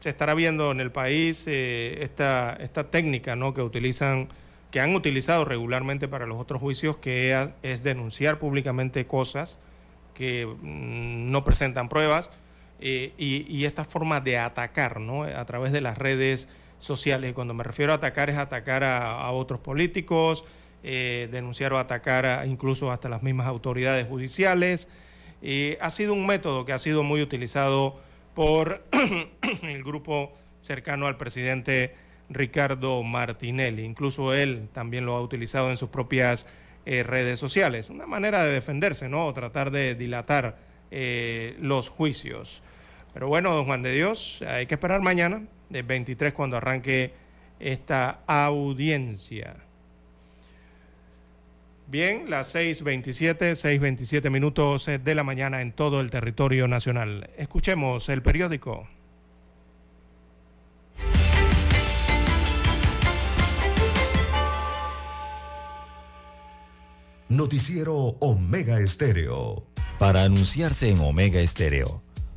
se estará viendo en el país eh, esta, esta técnica ¿no? que utilizan, que han utilizado regularmente para los otros juicios, que es- es denunciar públicamente cosas que mm, no presentan pruebas eh, y, y esta forma de atacar ¿no? a través de las redes sociales. Y cuando me refiero a atacar es atacar a, otros políticos, eh, denunciar o atacar a- incluso hasta las mismas autoridades judiciales. Eh, ha sido un método que ha sido muy utilizado por [CLEARS THROAT] el grupo cercano al presidente Ricardo Martinelli. Incluso él también lo ha utilizado en sus propias eh, redes sociales. Una manera de defenderse, ¿no? O tratar de dilatar eh, los juicios. Pero bueno, don Juan de Dios, hay que esperar mañana, de 23, cuando arranque esta audiencia. Bien, las 6.27, 6.27 minutos de la mañana en todo el territorio nacional. Escuchemos el periódico. Noticiero Omega Estéreo. Para anunciarse en Omega Estéreo,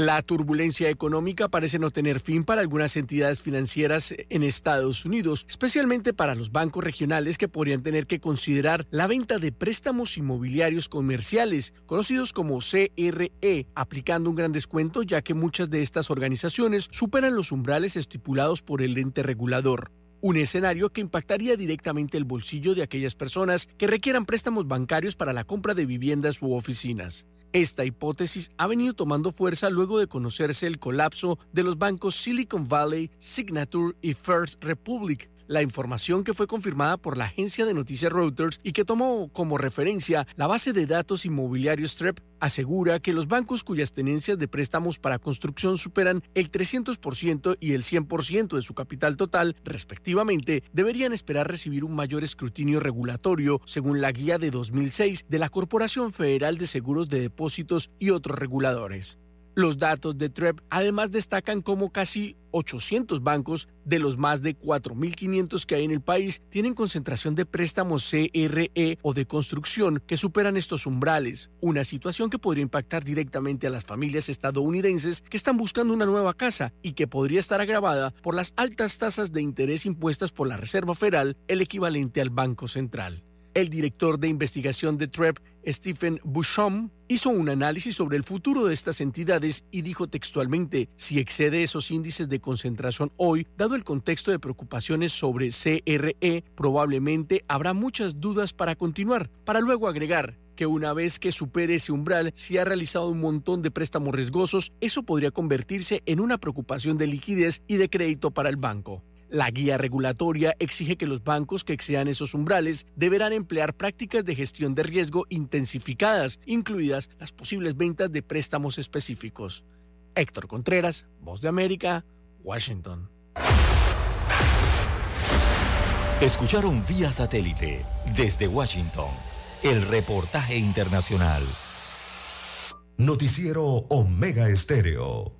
La turbulencia económica parece no tener fin para algunas entidades financieras en Estados Unidos, especialmente para los bancos regionales que podrían tener que considerar la venta de préstamos inmobiliarios comerciales, conocidos como CRE, aplicando un gran descuento ya que muchas de estas organizaciones superan los umbrales estipulados por el ente regulador. Un escenario que impactaría directamente el bolsillo de aquellas personas que requieran préstamos bancarios para la compra de viviendas u oficinas. Esta hipótesis ha venido tomando fuerza luego de conocerse el colapso de los bancos Silicon Valley, Signature y First Republic, La información que fue confirmada por la agencia de noticias Reuters y que tomó como referencia la base de datos inmobiliarios TREP asegura que los bancos cuyas tenencias de préstamos para construcción superan el 300% y el 100% de su capital total, respectivamente, deberían esperar recibir un mayor escrutinio regulatorio, según la guía de 2006 de la Corporación Federal de Seguros de Depósitos y otros reguladores. Los datos de TREP además destacan cómo casi 800 bancos de los más de 4.500 que hay en el país tienen concentración de préstamos CRE o de construcción que superan estos umbrales, una situación que podría impactar directamente a las familias estadounidenses que están buscando una nueva casa y que podría estar agravada por las altas tasas de interés impuestas por la Reserva Federal, el equivalente al Banco Central. El director de investigación de TREP, Stephen Bushom, hizo un análisis sobre el futuro de estas entidades y dijo textualmente, si excede esos índices de concentración hoy, dado el contexto de preocupaciones sobre CRE, probablemente habrá muchas dudas para continuar, para luego agregar, que una vez que supere ese umbral, si ha realizado un montón de préstamos riesgosos, eso podría convertirse en una preocupación de liquidez y de crédito para el banco. La guía regulatoria exige que los bancos que excedan esos umbrales deberán emplear prácticas de gestión de riesgo intensificadas, incluidas las posibles ventas de préstamos específicos. Héctor Contreras, Voz de América, Washington. Escucharon vía satélite desde Washington el reportaje internacional. Noticiero Omega Estéreo.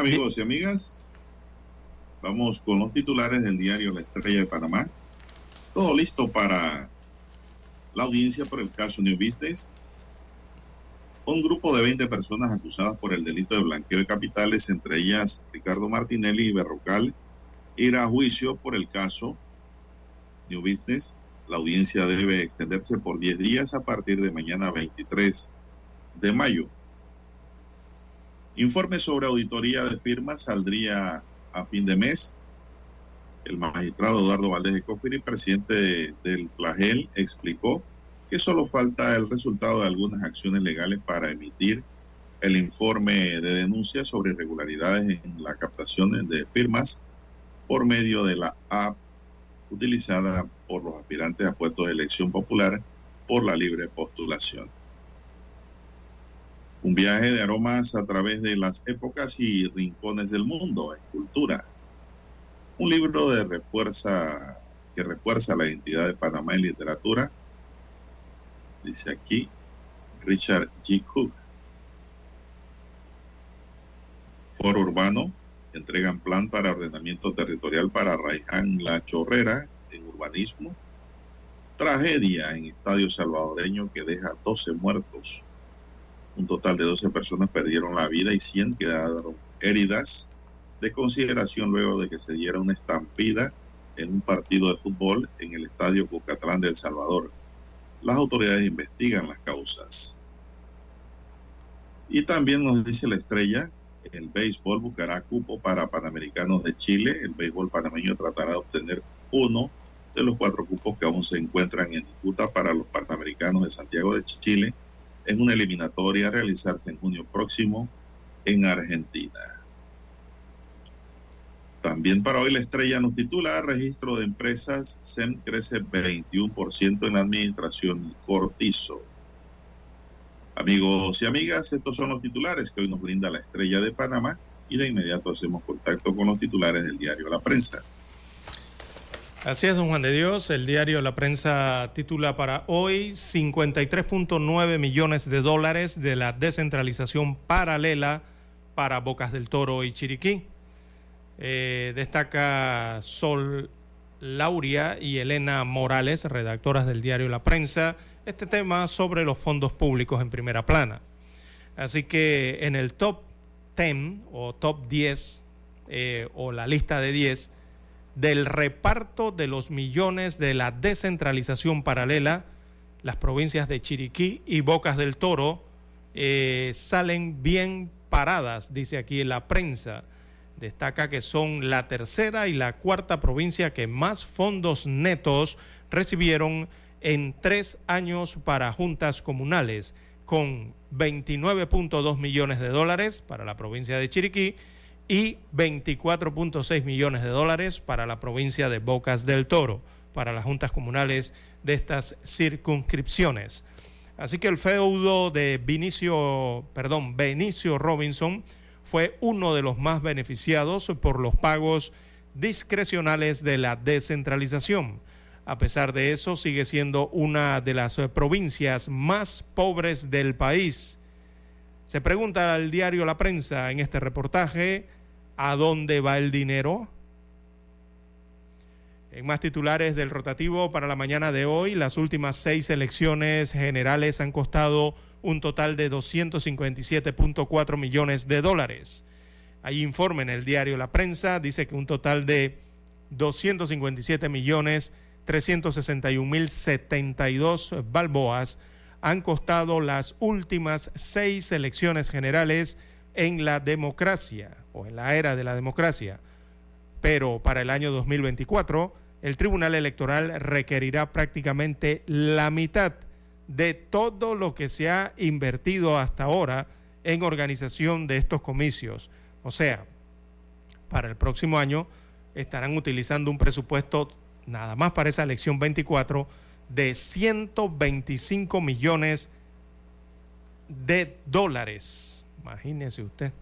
Amigos y amigas, vamos con los titulares del diario La Estrella de Panamá. Todo listo para la audiencia por el caso New Business. Un grupo de 20 personas acusadas por el delito de blanqueo de capitales, entre ellas Ricardo Martinelli y Berrocal, irá a juicio por el caso New Business. La audiencia debe extenderse por 10 días a partir de mañana 23 de mayo. Informe sobre auditoría de firmas saldría a fin de mes. El magistrado Eduardo Valdés de presidente del Plagel, explicó que solo falta el resultado de algunas acciones legales para emitir el informe de denuncia sobre irregularidades en la captación de firmas por medio de la app utilizada por los aspirantes a puestos de elección popular por la libre postulación. Un viaje de aromas a través de las épocas y rincones del mundo en cultura. Un libro de refuerza que refuerza la identidad de Panamá en literatura. Dice aquí Richard G. Cook. Foro Urbano entregan plan para ordenamiento territorial para Raiján La Chorrera en urbanismo. Tragedia en Estadio Salvadoreño que deja 12 muertos un total de 12 personas perdieron la vida y 100 quedaron heridas de consideración luego de que se diera una estampida en un partido de fútbol en el estadio Cucatlán de El Salvador. Las autoridades investigan las causas. Y también nos dice la estrella, el béisbol buscará cupo para Panamericanos de Chile. El béisbol panameño tratará de obtener uno de los cuatro cupos que aún se encuentran en disputa para los Panamericanos de Santiago de Chile en una eliminatoria a realizarse en junio próximo en Argentina. También para hoy la estrella nos titula Registro de empresas, SEM crece 21% en la administración Cortizo. Amigos y amigas, estos son los titulares que hoy nos brinda la estrella de Panamá y de inmediato hacemos contacto con los titulares del diario La Prensa. Así es, don Juan de Dios. El diario La Prensa titula para hoy 53.9 millones de dólares de la descentralización paralela para Bocas del Toro y Chiriquí. Eh, destaca Sol Lauria y Elena Morales, redactoras del diario La Prensa, este tema sobre los fondos públicos en primera plana. Así que en el top 10 o top 10 eh, o la lista de 10 del reparto de los millones de la descentralización paralela, las provincias de Chiriquí y Bocas del Toro eh, salen bien paradas, dice aquí la prensa. Destaca que son la tercera y la cuarta provincia que más fondos netos recibieron en tres años para juntas comunales, con 29.2 millones de dólares para la provincia de Chiriquí y 24.6 millones de dólares para la provincia de Bocas del Toro, para las juntas comunales de estas circunscripciones. Así que el feudo de Vinicio, perdón, Benicio Robinson fue uno de los más beneficiados por los pagos discrecionales de la descentralización. A pesar de eso, sigue siendo una de las provincias más pobres del país. Se pregunta al diario La Prensa en este reportaje, ¿a dónde va el dinero? En más titulares del rotativo para la mañana de hoy, las últimas seis elecciones generales han costado un total de 257.4 millones de dólares. Hay informe en el diario La Prensa, dice que un total de 257 millones 361 mil 72 balboas han costado las últimas seis elecciones generales en la democracia o en la era de la democracia. Pero para el año 2024 el Tribunal Electoral requerirá prácticamente la mitad de todo lo que se ha invertido hasta ahora en organización de estos comicios. O sea, para el próximo año estarán utilizando un presupuesto nada más para esa elección 24 de 125 millones de dólares. Imagínese usted.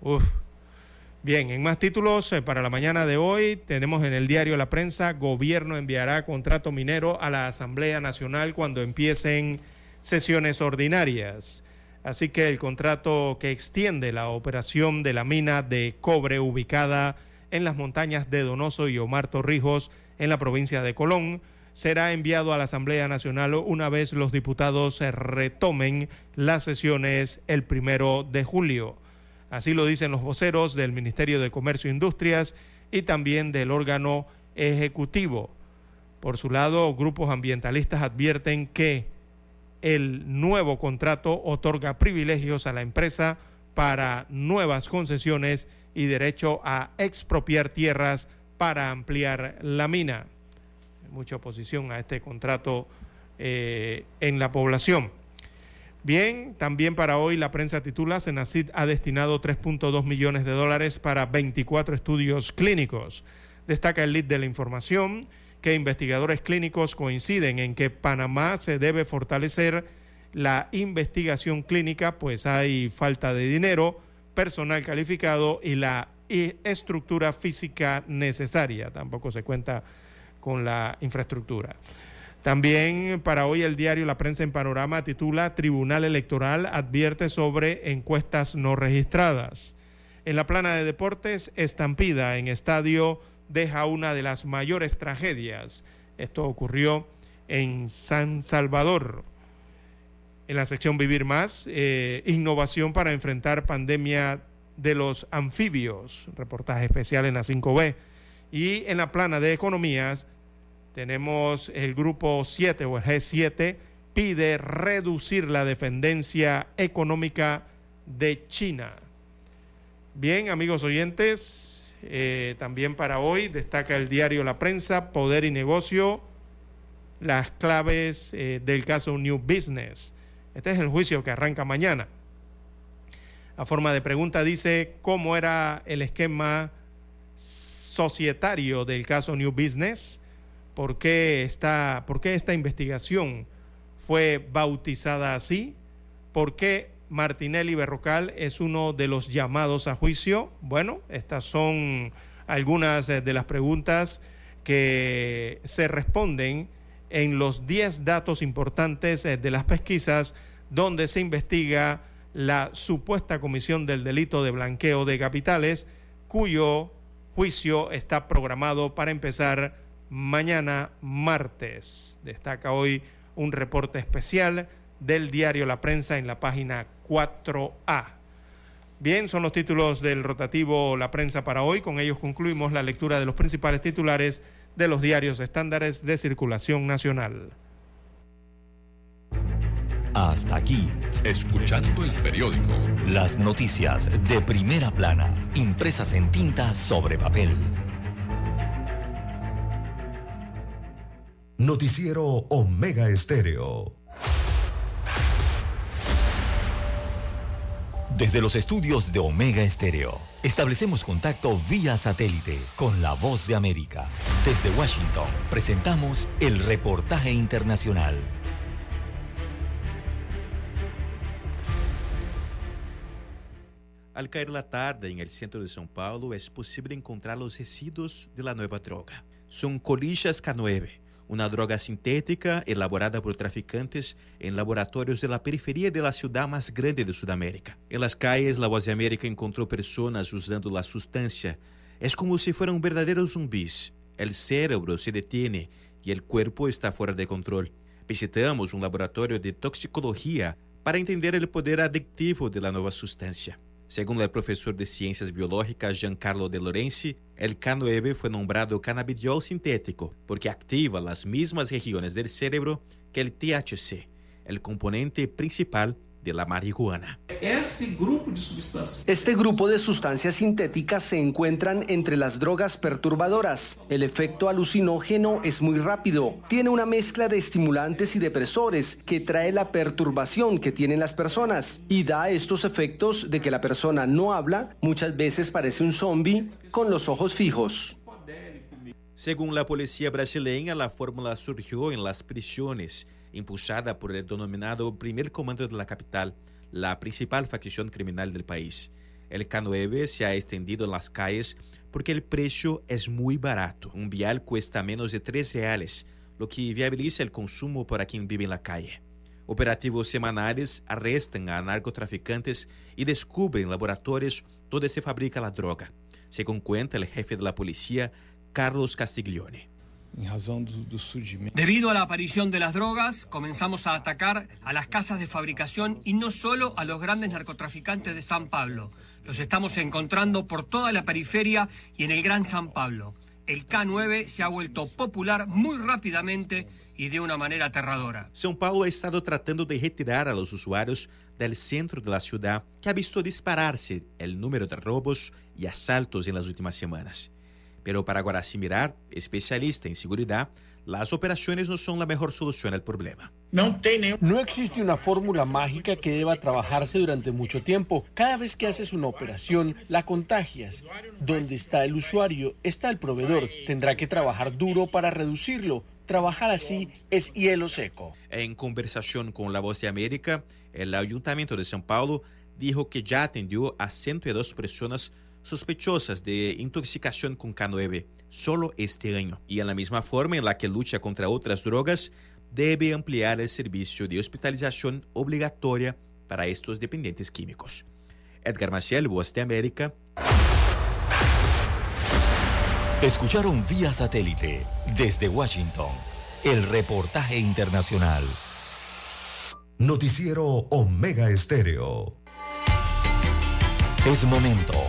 Uf. Bien, en más títulos eh, para la mañana de hoy tenemos en el diario La Prensa, gobierno enviará contrato minero a la Asamblea Nacional cuando empiecen sesiones ordinarias. Así que el contrato que extiende la operación de la mina de cobre ubicada en las montañas de Donoso y Omar Torrijos en la provincia de Colón será enviado a la Asamblea Nacional una vez los diputados retomen las sesiones el primero de julio. Así lo dicen los voceros del Ministerio de Comercio e Industrias y también del órgano ejecutivo. Por su lado, grupos ambientalistas advierten que el nuevo contrato otorga privilegios a la empresa para nuevas concesiones y derecho a expropiar tierras para ampliar la mina. Mucha oposición a este contrato eh, en la población. Bien, también para hoy la prensa titula, Senacid ha destinado 3.2 millones de dólares para 24 estudios clínicos. Destaca el lead de la información que investigadores clínicos coinciden en que Panamá se debe fortalecer la investigación clínica, pues hay falta de dinero, personal calificado y la estructura física necesaria. Tampoco se cuenta con la infraestructura. También para hoy el diario La Prensa en Panorama titula Tribunal Electoral advierte sobre encuestas no registradas. En la plana de deportes, estampida en estadio deja una de las mayores tragedias. Esto ocurrió en San Salvador. En la sección Vivir Más, eh, innovación para enfrentar pandemia de los anfibios, reportaje especial en la 5B. Y en la plana de economías, tenemos el grupo 7 o el G7 pide reducir la dependencia económica de China. Bien, amigos oyentes, eh, también para hoy destaca el diario La Prensa, Poder y Negocio, las claves eh, del caso New Business. Este es el juicio que arranca mañana. A forma de pregunta dice cómo era el esquema societario del caso New Business por qué esta, por qué esta investigación fue bautizada así, por qué Martinelli Berrocal es uno de los llamados a juicio. Bueno, estas son algunas de las preguntas que se responden en los 10 datos importantes de las pesquisas donde se investiga la supuesta comisión del delito de blanqueo de capitales, cuyo juicio está programado para empezar mañana martes. Destaca hoy un reporte especial del diario La Prensa en la página 4A. Bien, son los títulos del rotativo La Prensa para hoy. Con ellos concluimos la lectura de los principales titulares de los diarios estándares de circulación nacional. Hasta aquí. Escuchando el periódico. Las noticias de primera plana, impresas en tinta sobre papel. Noticiero Omega Estéreo. Desde los estudios de Omega Estéreo, establecemos contacto vía satélite con la voz de América. Desde Washington, presentamos el reportaje internacional. Al caer la tarde en el centro de São Paulo es posible encontrar los residuos de la nueva droga. Son colillas K9, una droga sintética elaborada por traficantes en laboratorios de la periferia de la ciudad más grande de Sudamérica. En las calles, la Voz de América encontró personas usando la sustancia. Es como si fueran verdaderos zumbis. El cerebro se detiene y el cuerpo está fuera de control. Visitamos un laboratorio de toxicología para entender el poder adictivo de la nueva sustancia. Según el profesor de Ciencias Biológicas Giancarlo De Lorenzi, el K9 fue nombrado cannabidiol sintético porque activa las mismas regiones del cerebro que el THC, el componente principal de la marihuana. Este grupo de sustancias sintéticas se encuentran entre las drogas perturbadoras. El efecto alucinógeno es muy rápido. Tiene una mezcla de estimulantes y depresores que trae la perturbación que tienen las personas y da estos efectos de que la persona no habla, muchas veces parece un zombie con los ojos fijos. Según la policía brasileña, la fórmula surgió en las prisiones impulsada por el denominado Primer Comando de la Capital, la principal facción criminal del país. El K9 se ha extendido en las calles porque el precio es muy barato. Un vial cuesta menos de 3 reales, lo que viabiliza el consumo para quien vive en la calle. Operativos semanales arrestan a narcotraficantes y descubren laboratorios donde se fabrica la droga, según cuenta el jefe de la policía, Carlos Castiglione. Debido a la aparición de las drogas, comenzamos a atacar a las casas de fabricación y no solo a los grandes narcotraficantes de San Pablo. Los estamos encontrando por toda la periferia y en el Gran San Pablo. El K9 se ha vuelto popular muy rápidamente y de una manera aterradora. São Paulo ha estado tratando de retirar a los usuarios del centro de la ciudad, que ha visto dispararse el número de robos y asaltos en las últimas semanas. Pero para Guaraci Mirar, especialista en seguridad, las operaciones no son la mejor solución al problema. No existe una fórmula mágica que deba trabajarse durante mucho tiempo. Cada vez que haces una operación, la contagias. Donde está el usuario, está el proveedor. Tendrá que trabajar duro para reducirlo. Trabajar así es hielo seco. En conversación con La Voz de América, el Ayuntamiento de São Paulo dijo que ya atendió a 102 personas sospechosas de intoxicación con K9 solo este año. Y en la misma forma en la que lucha contra otras drogas, debe ampliar el servicio de hospitalización obligatoria para estos dependientes químicos. Edgar Maciel, Voz de América. Escucharon vía satélite desde Washington el reportaje internacional. Noticiero Omega Estéreo. Es momento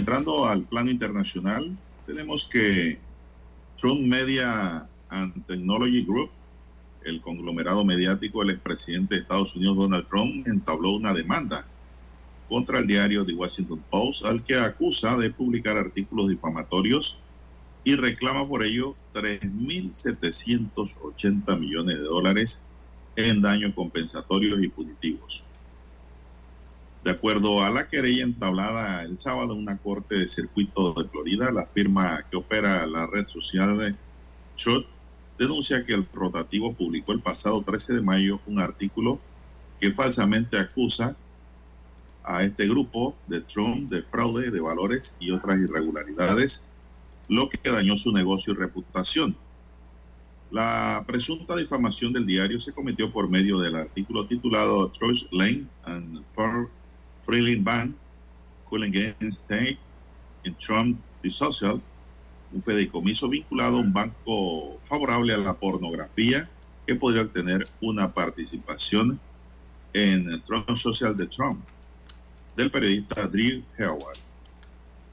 Entrando al plano internacional, tenemos que Trump Media and Technology Group, el conglomerado mediático del expresidente de Estados Unidos Donald Trump, entabló una demanda contra el diario The Washington Post, al que acusa de publicar artículos difamatorios y reclama por ello 3.780 millones de dólares en daños compensatorios y punitivos. De acuerdo a la querella entablada el sábado en una corte de circuito de Florida, la firma que opera la red social Truth denuncia que el rotativo publicó el pasado 13 de mayo un artículo que falsamente acusa a este grupo de Trump de fraude de valores y otras irregularidades, lo que dañó su negocio y reputación. La presunta difamación del diario se cometió por medio del artículo titulado Trust Lane and Freeling Bank, State in Trump the Social, un fideicomiso vinculado a un banco favorable a la pornografía que podría obtener una participación en Trump Social de Trump, del periodista Drew Howard.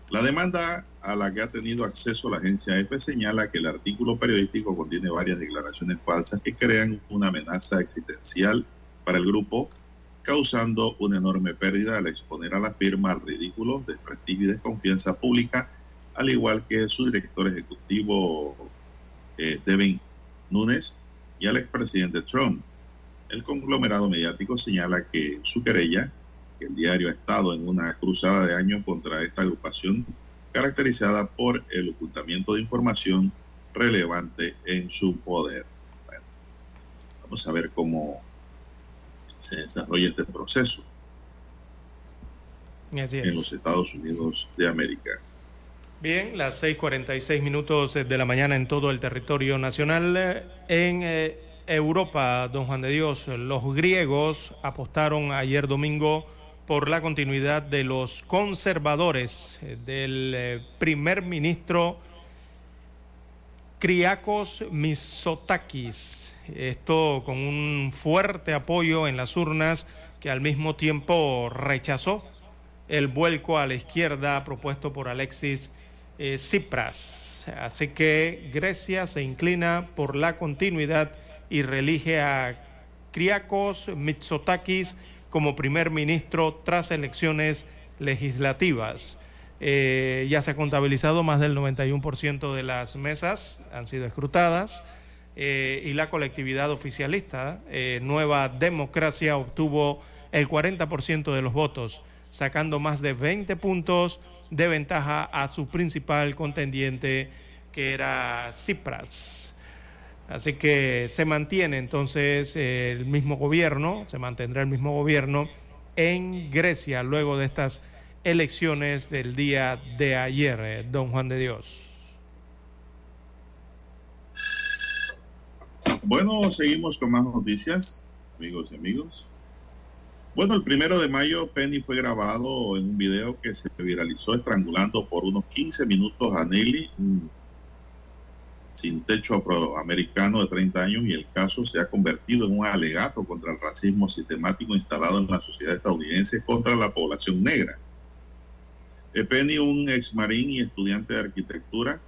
La demanda a la que ha tenido acceso la agencia EFE señala que el artículo periodístico contiene varias declaraciones falsas que crean una amenaza existencial para el grupo, causando una enorme pérdida al exponer a la firma al ridículo, desprestigio y desconfianza pública al igual que su director ejecutivo eh, Devin Nunes y al expresidente Trump. El conglomerado mediático señala que su querella, que el diario ha estado en una cruzada de años contra esta agrupación caracterizada por el ocultamiento de información relevante en su poder. Bueno, vamos a ver cómo se desarrolla este proceso en los Estados Unidos de América. Bien, las 6:46 minutos de la mañana en todo el territorio nacional. En eh, Europa, don Juan de Dios, los griegos apostaron ayer domingo por la continuidad de los conservadores del eh, primer ministro Kriakos Mitsotakis. Esto con un fuerte apoyo en las urnas que al mismo tiempo rechazó el vuelco a la izquierda propuesto por Alexis eh, Cipras. Así que Grecia se inclina por la continuidad y relige a Kriakos Mitsotakis como primer ministro tras elecciones legislativas. Eh, ya se ha contabilizado más del 91% de las mesas han sido escrutadas eh, y la colectividad oficialista Nueva Democracia obtuvo el 40% de los votos, sacando más de 20 puntos de ventaja a su principal contendiente, que era Cipras. Así que se mantiene entonces el mismo gobierno, se mantendrá el mismo gobierno en Grecia luego de estas elecciones del día de ayer, eh, don Juan de Dios. Bueno, seguimos con más noticias, amigos y amigos. Bueno, el primero de mayo Penny fue grabado en un video que se viralizó estrangulando por unos 15 minutos a Nelly, sin techo afroamericano de 30 años, y el caso se ha convertido en un alegato contra el racismo sistemático instalado en la sociedad estadounidense contra la población negra. Penny, un ex marín y estudiante de arquitectura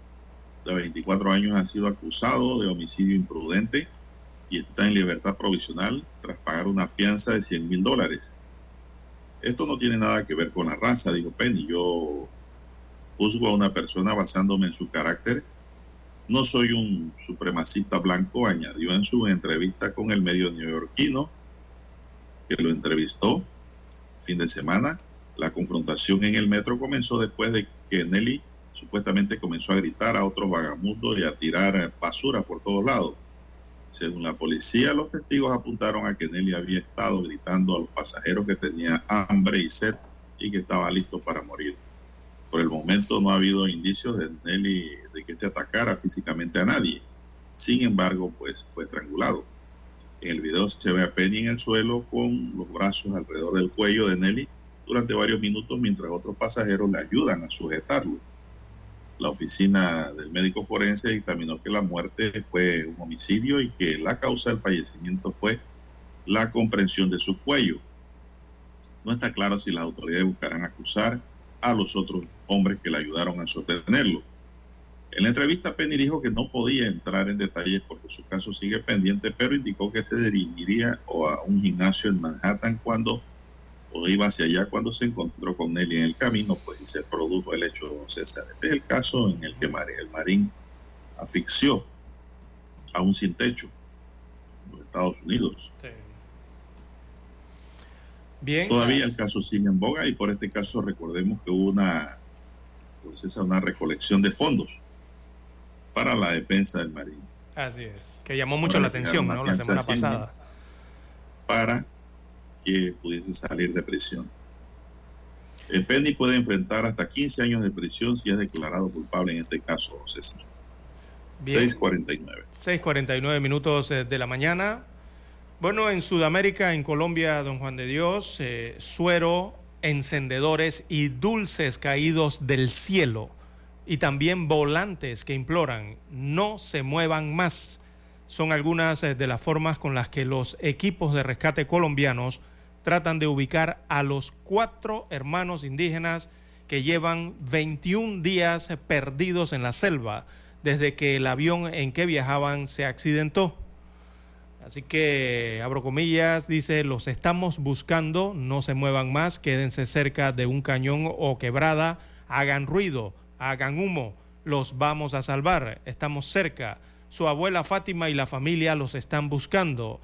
de 24 años, ha sido acusado de homicidio imprudente y está en libertad provisional tras pagar una fianza de 100 mil dólares. Esto no tiene nada que ver con la raza, dijo Penny. Yo juzgo a una persona basándome en su carácter. No soy un supremacista blanco, añadió en su entrevista con el medio neoyorquino que lo entrevistó fin de semana. La confrontación en el metro comenzó después de que Nelly supuestamente comenzó a gritar a otros vagamundos y a tirar basura por todos lados. Según la policía, los testigos apuntaron a que Nelly había estado gritando a los pasajeros que tenía hambre y sed y que estaba listo para morir. Por el momento no ha habido indicios de Nelly de que te atacara físicamente a nadie. Sin embargo, pues fue estrangulado. En el video se ve a Penny en el suelo con los brazos alrededor del cuello de Nelly durante varios minutos mientras otros pasajeros le ayudan a sujetarlo la oficina del médico forense dictaminó que la muerte fue un homicidio y que la causa del fallecimiento fue la comprensión de su cuello. No está claro si las autoridades buscarán acusar a los otros hombres que le ayudaron a sostenerlo. En la entrevista, Penny dijo que no podía entrar en detalles porque su caso sigue pendiente, pero indicó que se dirigiría a un gimnasio en Manhattan cuando o iba hacia allá cuando se encontró con Nelly en el camino, pues se produjo el hecho César. Este es el caso en el que el marín asfixió a un sin techo en los Estados Unidos. Bien. Todavía el caso sigue en boga y por este caso recordemos que hubo una, pues esa, una recolección de fondos para la defensa del marín. Así es, que llamó mucho la atención, ¿no? La semana pasada. Para que pudiese salir de prisión. El Penny puede enfrentar hasta 15 años de prisión si es declarado culpable en este caso, César. 6.49. 6.49 minutos eh, de la mañana. Bueno, en Sudamérica, en Colombia, don Juan de Dios, eh, suero, encendedores y dulces caídos del cielo y también volantes que imploran no se muevan más. Son algunas eh, de las formas con las que los equipos de rescate colombianos tratan de ubicar a los cuatro hermanos indígenas que llevan 21 días perdidos en la selva desde que el avión en que viajaban se accidentó. Así que, abro comillas, dice, los estamos buscando, no se muevan más, quédense cerca de un cañón o quebrada, hagan ruido, hagan humo, los vamos a salvar, estamos cerca. Su abuela Fátima y la familia los están buscando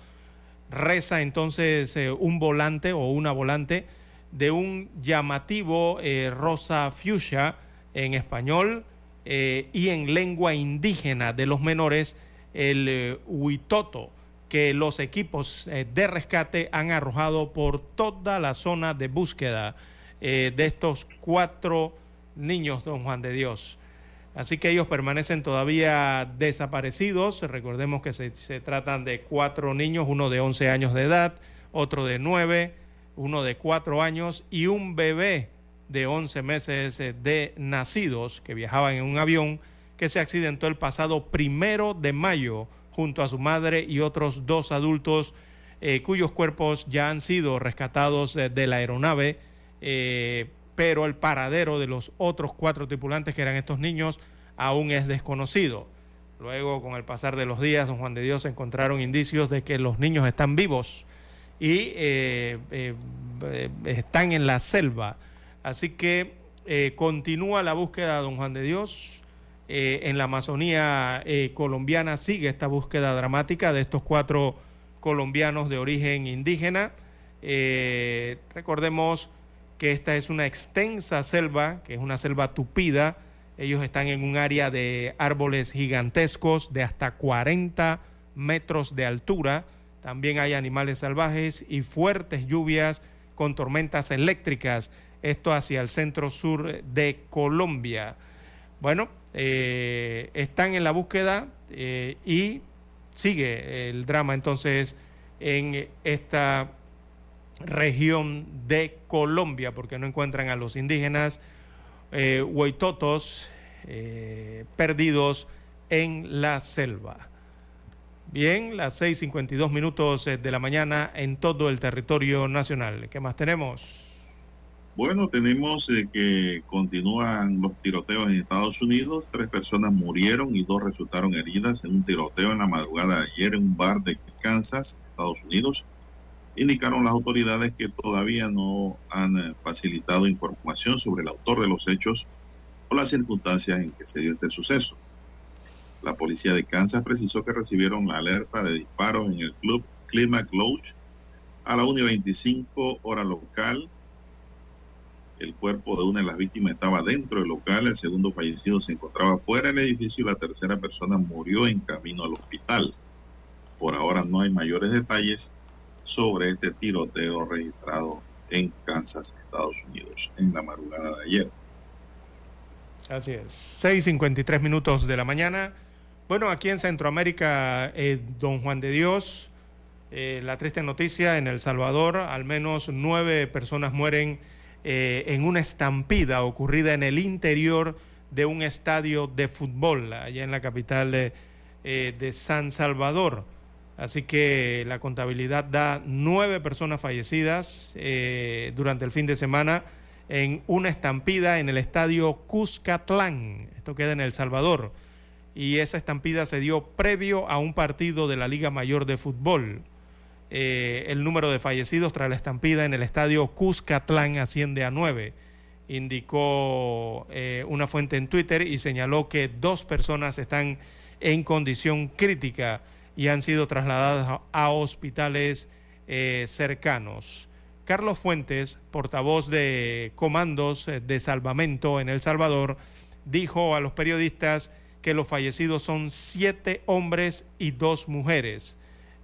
reza entonces eh, un volante o una volante de un llamativo eh, rosa fuchsia en español eh, y en lengua indígena de los menores, el huitoto, que los equipos de rescate han arrojado por toda la zona de búsqueda de estos cuatro niños, don Juan de Dios. Así que ellos permanecen todavía desaparecidos. Recordemos que se, tratan de cuatro niños, uno de 11 años de edad, otro de 9, uno de 4 años y un bebé de 11 meses eh, de nacidos que viajaban en un avión que se accidentó el pasado primero de mayo junto a su madre y otros dos adultos eh, cuyos cuerpos ya han sido rescatados eh, de la aeronave pero el paradero de los otros cuatro tripulantes que eran estos niños aún es desconocido. Luego, con el pasar de los días, don Juan de Dios encontraron indicios de que los niños están vivos y eh, eh, eh, están en la selva. Así que continúa la búsqueda, don Juan de Dios. en la Amazonía colombiana sigue esta búsqueda dramática de estos cuatro colombianos de origen indígena. recordemos que esta es una extensa selva, que es una selva tupida. Ellos están en un área de árboles gigantescos de hasta 40 metros de altura. También hay animales salvajes y fuertes lluvias con tormentas eléctricas. Esto hacia el centro sur de Colombia. Bueno, eh, están en la búsqueda eh, y sigue el drama entonces en esta región de Colombia, porque no encuentran a los indígenas eh, eh, perdidos en la selva. Bien, las 6.52 minutos eh, de la mañana en todo el territorio nacional. ¿Qué más tenemos? Bueno, tenemos eh, que continúan los tiroteos en Estados Unidos. Tres personas murieron y dos resultaron heridas en un tiroteo en la madrugada de ayer en un bar de Kansas, Estados Unidos indicaron las autoridades que todavía no han eh, facilitado información sobre el autor de los hechos o las circunstancias en que se dio este suceso. La policía de Kansas precisó que recibieron la alerta de disparos en el club Climax Lodge a la 1.25 hora local. El cuerpo de una de las víctimas estaba dentro del local, el segundo fallecido se encontraba fuera del edificio y la tercera persona murió en camino al hospital. Por ahora no hay mayores detalles sobre este tiroteo registrado en Kansas, Estados Unidos, en la madrugada de ayer. Así es, 6.53 minutos de la mañana. Bueno, aquí en Centroamérica, eh, don Juan de Dios, eh, la triste noticia, en El Salvador al menos nueve personas mueren eh, en una estampida ocurrida en el interior de un estadio de fútbol, allá en la capital de, de San Salvador. Así que la contabilidad da nueve personas fallecidas eh, durante el fin de semana en una estampida en el estadio Cuscatlán. Esto queda en El Salvador. Y esa estampida se dio previo a un partido de la Liga Mayor de Fútbol. Eh, el número de fallecidos tras la estampida en el estadio Cuscatlán asciende a nueve, indicó eh, una fuente en Twitter y señaló que dos personas están en condición crítica y han sido trasladadas a, hospitales eh, cercanos. Carlos Fuentes, portavoz de comandos eh, de salvamento en El Salvador, dijo a los periodistas que los fallecidos son siete hombres y dos mujeres,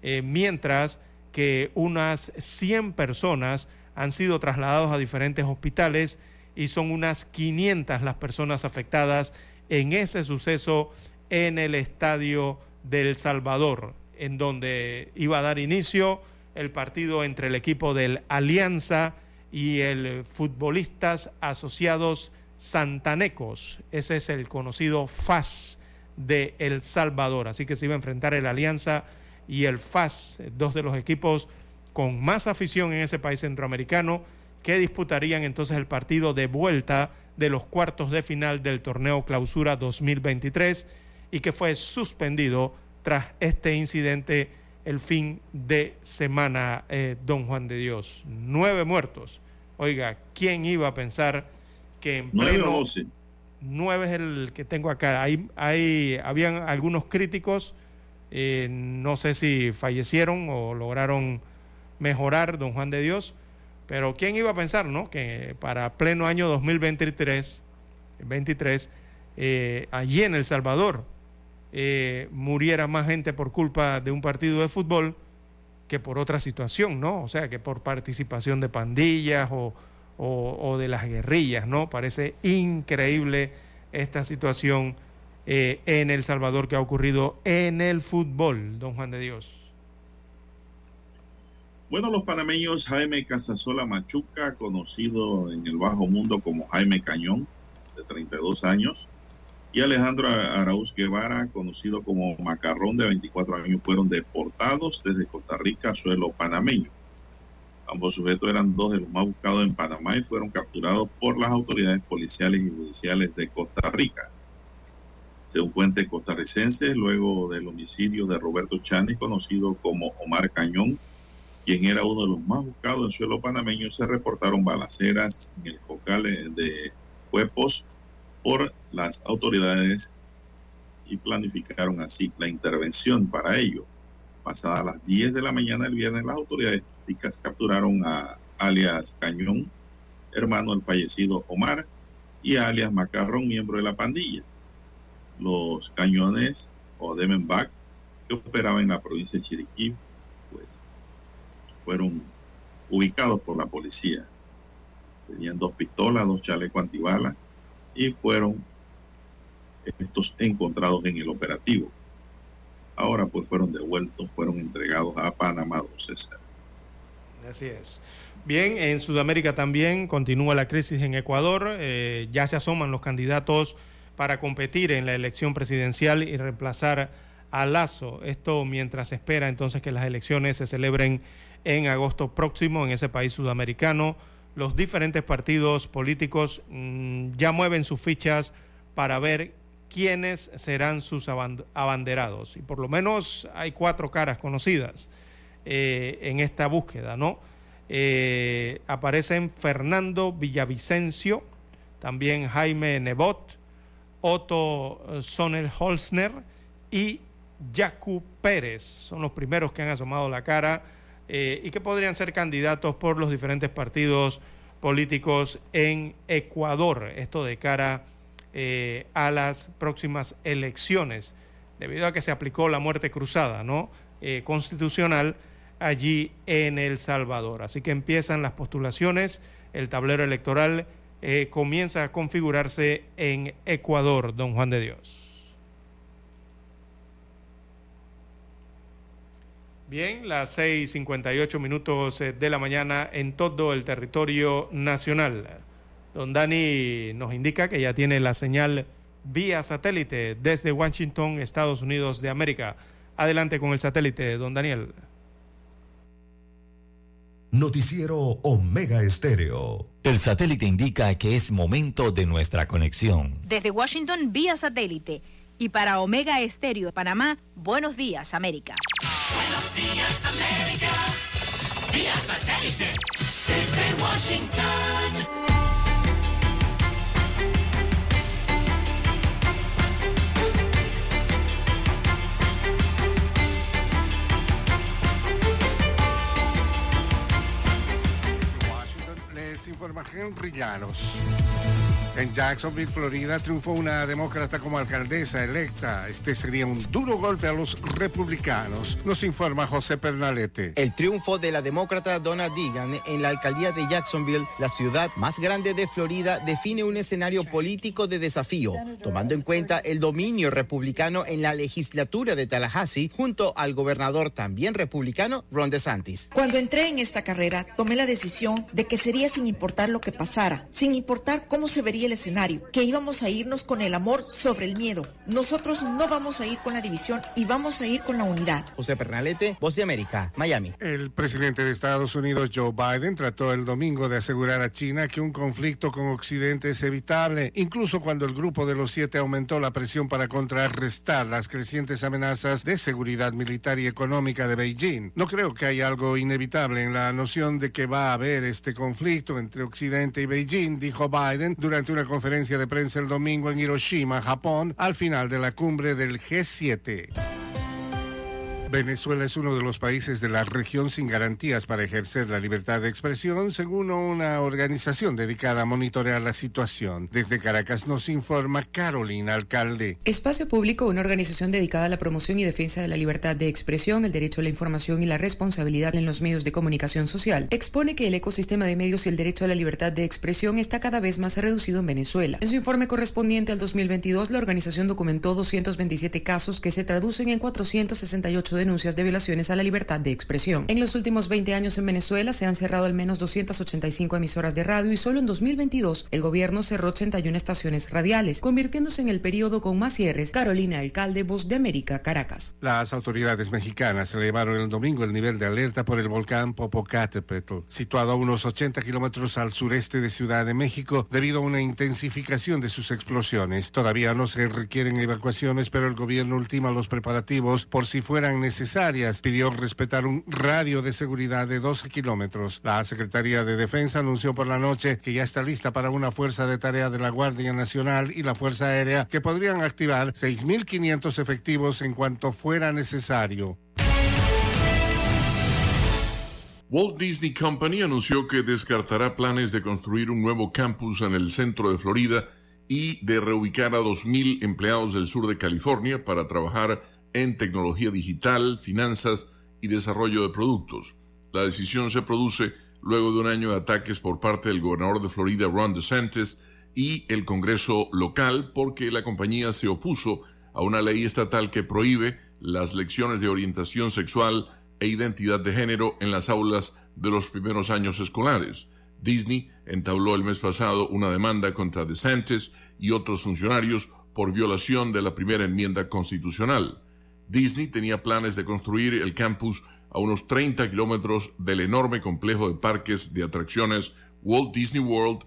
eh, mientras que unas 100 personas han sido trasladados a diferentes hospitales y son unas 500 las personas afectadas en ese suceso en el estadio del Salvador, en donde iba a dar inicio el partido entre el equipo del Alianza y el Futbolistas Asociados Santanecos. Ese es el conocido FAS de El Salvador. Así que se iba a enfrentar el Alianza y el FAS, dos de los equipos con más afición en ese país centroamericano, que disputarían entonces el partido de vuelta de los cuartos de final del torneo Clausura 2023 y que fue suspendido tras este incidente el fin de semana, eh, don Juan de Dios. Nueve muertos. Oiga, ¿quién iba a pensar que en pleno... Nueve Nueve es el que tengo acá. Hay, hay, habían algunos críticos, eh, no sé si fallecieron o lograron mejorar, don Juan de Dios, pero ¿quién iba a pensar, no? Que para pleno año 2023, 23, eh, allí en El Salvador, eh, muriera más gente por culpa de un partido de fútbol que por otra situación, ¿no? O sea, que por participación de pandillas o, de las guerrillas, ¿no? Parece increíble esta situación eh, en El Salvador que ha ocurrido en el fútbol, don Juan de Dios. Bueno, los panameños Jaime Casasola Machuca, conocido en el bajo mundo como Jaime Cañón, de 32 años, y Alejandro Arauz Guevara, conocido como Macarrón de 24 años, fueron deportados desde Costa Rica a suelo panameño. Ambos sujetos eran dos de los más buscados en Panamá y fueron capturados por las autoridades policiales y judiciales de Costa Rica. Según fuentes costarricenses, luego del homicidio de Roberto Chani, conocido como Omar Cañón, quien era uno de los más buscados en suelo panameño, se reportaron balaceras en el cocal de Huepos por las autoridades y planificaron así la intervención para ello. Pasadas las 10 de la mañana del viernes, las autoridades capturaron a alias Cañón, hermano del fallecido Omar, y alias Macarrón, miembro de la pandilla. Los cañones o Demenbach, que operaban en la provincia de Chiriquí, pues fueron ubicados por la policía. Tenían dos pistolas, dos chalecos antibalas y fueron estos encontrados en el operativo. Ahora pues fueron devueltos, fueron entregados a Panamá, don César. Así es. Bien, en Sudamérica también continúa la crisis en Ecuador. Eh, ya se asoman los candidatos para competir en la elección presidencial y reemplazar a Lazo. Esto mientras espera entonces que las elecciones se celebren en agosto próximo en ese país sudamericano los diferentes partidos políticos mm, ya mueven sus fichas para ver quiénes serán sus abanderados. Y por lo menos hay cuatro caras conocidas eh, en esta búsqueda, ¿no? Eh, aparecen Fernando Villavicencio, también Jaime Nebot, Otto Sonner-Holzner y Jacu Pérez. Son los primeros que han asomado la cara eh, y que podrían ser candidatos por los diferentes partidos políticos en Ecuador. Esto de cara eh, a las próximas elecciones, debido a que se aplicó la muerte cruzada, ¿no? Eh, constitucional allí en El Salvador. Así que empiezan las postulaciones, el tablero electoral comienza a configurarse en Ecuador, don Juan de Dios. Bien, las 6:58 minutos eh, de la mañana en todo el territorio nacional. Don Dani nos indica que ya tiene la señal vía satélite desde Washington, Estados Unidos de América. Adelante con el satélite, don Daniel. Noticiero Omega Estéreo. El satélite indica que es momento de nuestra conexión. Desde Washington, vía satélite. Y para Omega Estéreo de Panamá, buenos días, América. Buenos días, América. Vía satélite. Desde Washington. les informa Henry Llanos. En Jacksonville, Florida, triunfó una demócrata como alcaldesa electa. Este sería un duro golpe a los republicanos, nos informa José Pernalete. El triunfo de la demócrata Donna Deegan en la alcaldía de Jacksonville, la ciudad más grande de Florida, define un escenario político de desafío, tomando en cuenta el dominio republicano en la legislatura de Tallahassee junto al gobernador también republicano Ron DeSantis. Cuando entré en esta carrera, tomé la decisión de que sería sin importar lo que pasara, sin importar cómo se vería el escenario, que íbamos a irnos con el amor sobre el miedo. Nosotros no vamos a ir con la división y vamos a ir con la unidad. José Pernalete, Voz de América, Miami. El presidente de Estados Unidos, Joe Biden, trató el domingo de asegurar a China que un conflicto con Occidente es evitable, incluso cuando el grupo de los siete aumentó la presión para contrarrestar las crecientes amenazas de seguridad militar y económica de Beijing. No creo que haya algo inevitable en la noción de que va a haber este conflicto entre Occidente y Beijing, dijo Biden durante una conferencia de prensa el domingo en Hiroshima, Japón, al final de la cumbre del G7. Venezuela es uno de los países de la región sin garantías para ejercer la libertad de expresión, según una organización dedicada a monitorear la situación. Desde Caracas nos informa Carolina Alcalde. Espacio Público, una organización dedicada a la promoción y defensa de la libertad de expresión, el derecho a la información y la responsabilidad en los medios de comunicación social, expone que el ecosistema de medios y el derecho a la libertad de expresión está cada vez más reducido en Venezuela. En su informe correspondiente al 2022, la organización documentó 227 casos que se traducen en 468 denuncias de violaciones a la libertad de expresión. En los últimos 20 años en Venezuela se han cerrado al menos 285 emisoras de radio y solo en 2022 el gobierno cerró 81 estaciones radiales, convirtiéndose en el periodo con más cierres. Carolina Alcalde, Voz de América, Caracas. Las autoridades mexicanas elevaron el domingo el nivel de alerta por el volcán Popocatépetl, situado a unos 80 kilómetros al sureste de Ciudad de México, debido a una intensificación de sus explosiones. Todavía no se requieren evacuaciones, pero el gobierno ultima los preparativos por si fueran necesarios necesarias. Pidió respetar un radio de seguridad de 12 kilómetros. La Secretaría de Defensa anunció por la noche que ya está lista para una fuerza de tarea de la Guardia Nacional y la Fuerza Aérea que podrían activar 6.500 efectivos en cuanto fuera necesario. Walt Disney Company anunció que descartará planes de construir un nuevo campus en el centro de Florida y de reubicar a 2.000 empleados del sur de California para trabajar en tecnología digital, finanzas y desarrollo de productos. La decisión se produce luego de un año de ataques por parte del gobernador de Florida, Ron DeSantis, y el Congreso local porque la compañía se opuso a una ley estatal que prohíbe las lecciones de orientación sexual e identidad de género en las aulas de los primeros años escolares. Disney entabló el mes pasado una demanda contra DeSantis y otros funcionarios por violación de la primera enmienda constitucional. Disney tenía planes de construir el campus a unos 30 kilómetros del enorme complejo de parques de atracciones Walt Disney World,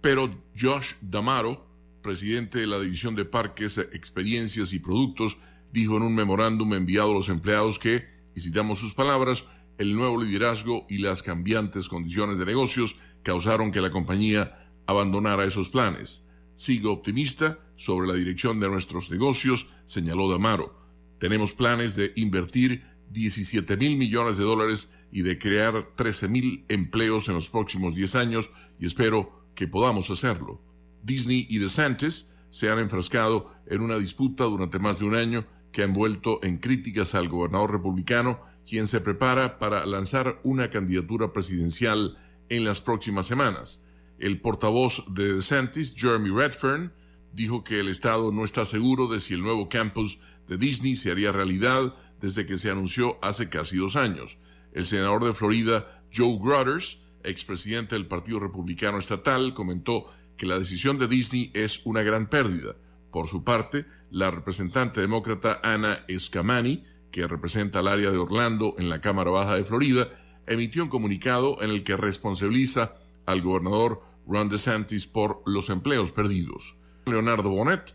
pero Josh Damaro, presidente de la División de Parques, Experiencias y Productos, dijo en un memorándum enviado a los empleados que, y citamos sus palabras, el nuevo liderazgo y las cambiantes condiciones de negocios causaron que la compañía abandonara esos planes. Sigo optimista sobre la dirección de nuestros negocios, señaló Damaro. Tenemos planes de invertir 17 mil millones de dólares y de crear 13 mil empleos en los próximos 10 años y espero que podamos hacerlo. Disney y DeSantis se han enfrascado en una disputa durante más de un año que ha envuelto en críticas al gobernador republicano, quien se prepara para lanzar una candidatura presidencial en las próximas semanas. El portavoz de DeSantis, Jeremy Redfern, dijo que el Estado no está seguro de si el nuevo campus de Disney se haría realidad desde que se anunció hace casi dos años. El senador de Florida, Joe Grutters, expresidente del Partido Republicano Estatal, comentó que la decisión de Disney es una gran pérdida. Por su parte, la representante demócrata Anna Escamani, que representa al área de Orlando en la Cámara Baja de Florida, emitió un comunicado en el que responsabiliza al gobernador Ron DeSantis por los empleos perdidos. Leonardo Bonet,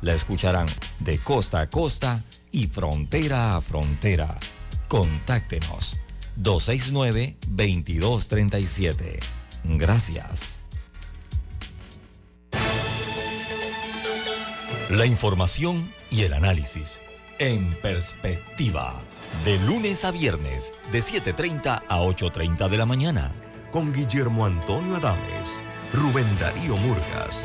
La escucharán de costa a costa y frontera a frontera. Contáctenos 269-2237. Gracias. La información y el análisis en perspectiva. De lunes a viernes, de 7.30 a 8.30 de la mañana. Con Guillermo Antonio Adames, Rubén Darío Murgas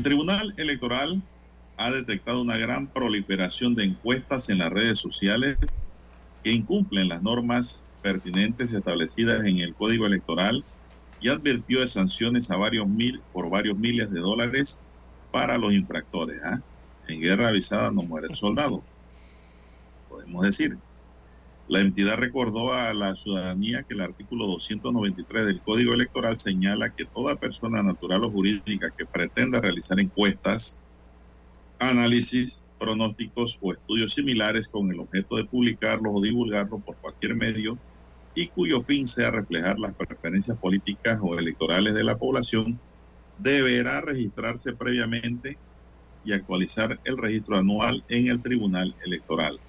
El Tribunal Electoral ha detectado una gran proliferación de encuestas en las redes sociales que incumplen las normas pertinentes establecidas en el Código Electoral y advirtió de sanciones a varios mil por varios miles de dólares para los infractores. ¿ah? En guerra avisada no muere el soldado, podemos decir. La entidad recordó a la ciudadanía que el artículo 293 del Código Electoral señala que toda persona natural o jurídica que pretenda realizar encuestas, análisis, pronósticos o estudios similares con el objeto de publicarlos o divulgarlos por cualquier medio y cuyo fin sea reflejar las preferencias políticas o electorales de la población, deberá registrarse previamente y actualizar el registro anual en el Tribunal Electoral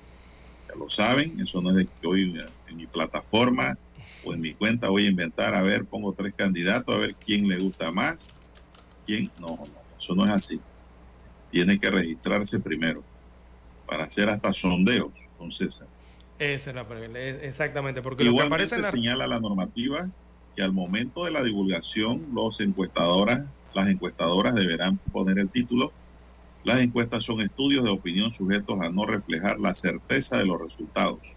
lo saben, eso no es de que hoy en mi plataforma o en mi cuenta voy a inventar, a ver, pongo tres candidatos, a ver quién le gusta más, quién, no, no, eso no es así. Tiene que registrarse primero para hacer hasta sondeos con César. Esa es la exactamente, porque lo que aparece en la... señala la normativa que al momento de la divulgación los encuestadoras, las encuestadoras deberán poner el título las encuestas son estudios de opinión sujetos a no reflejar la certeza de los resultados.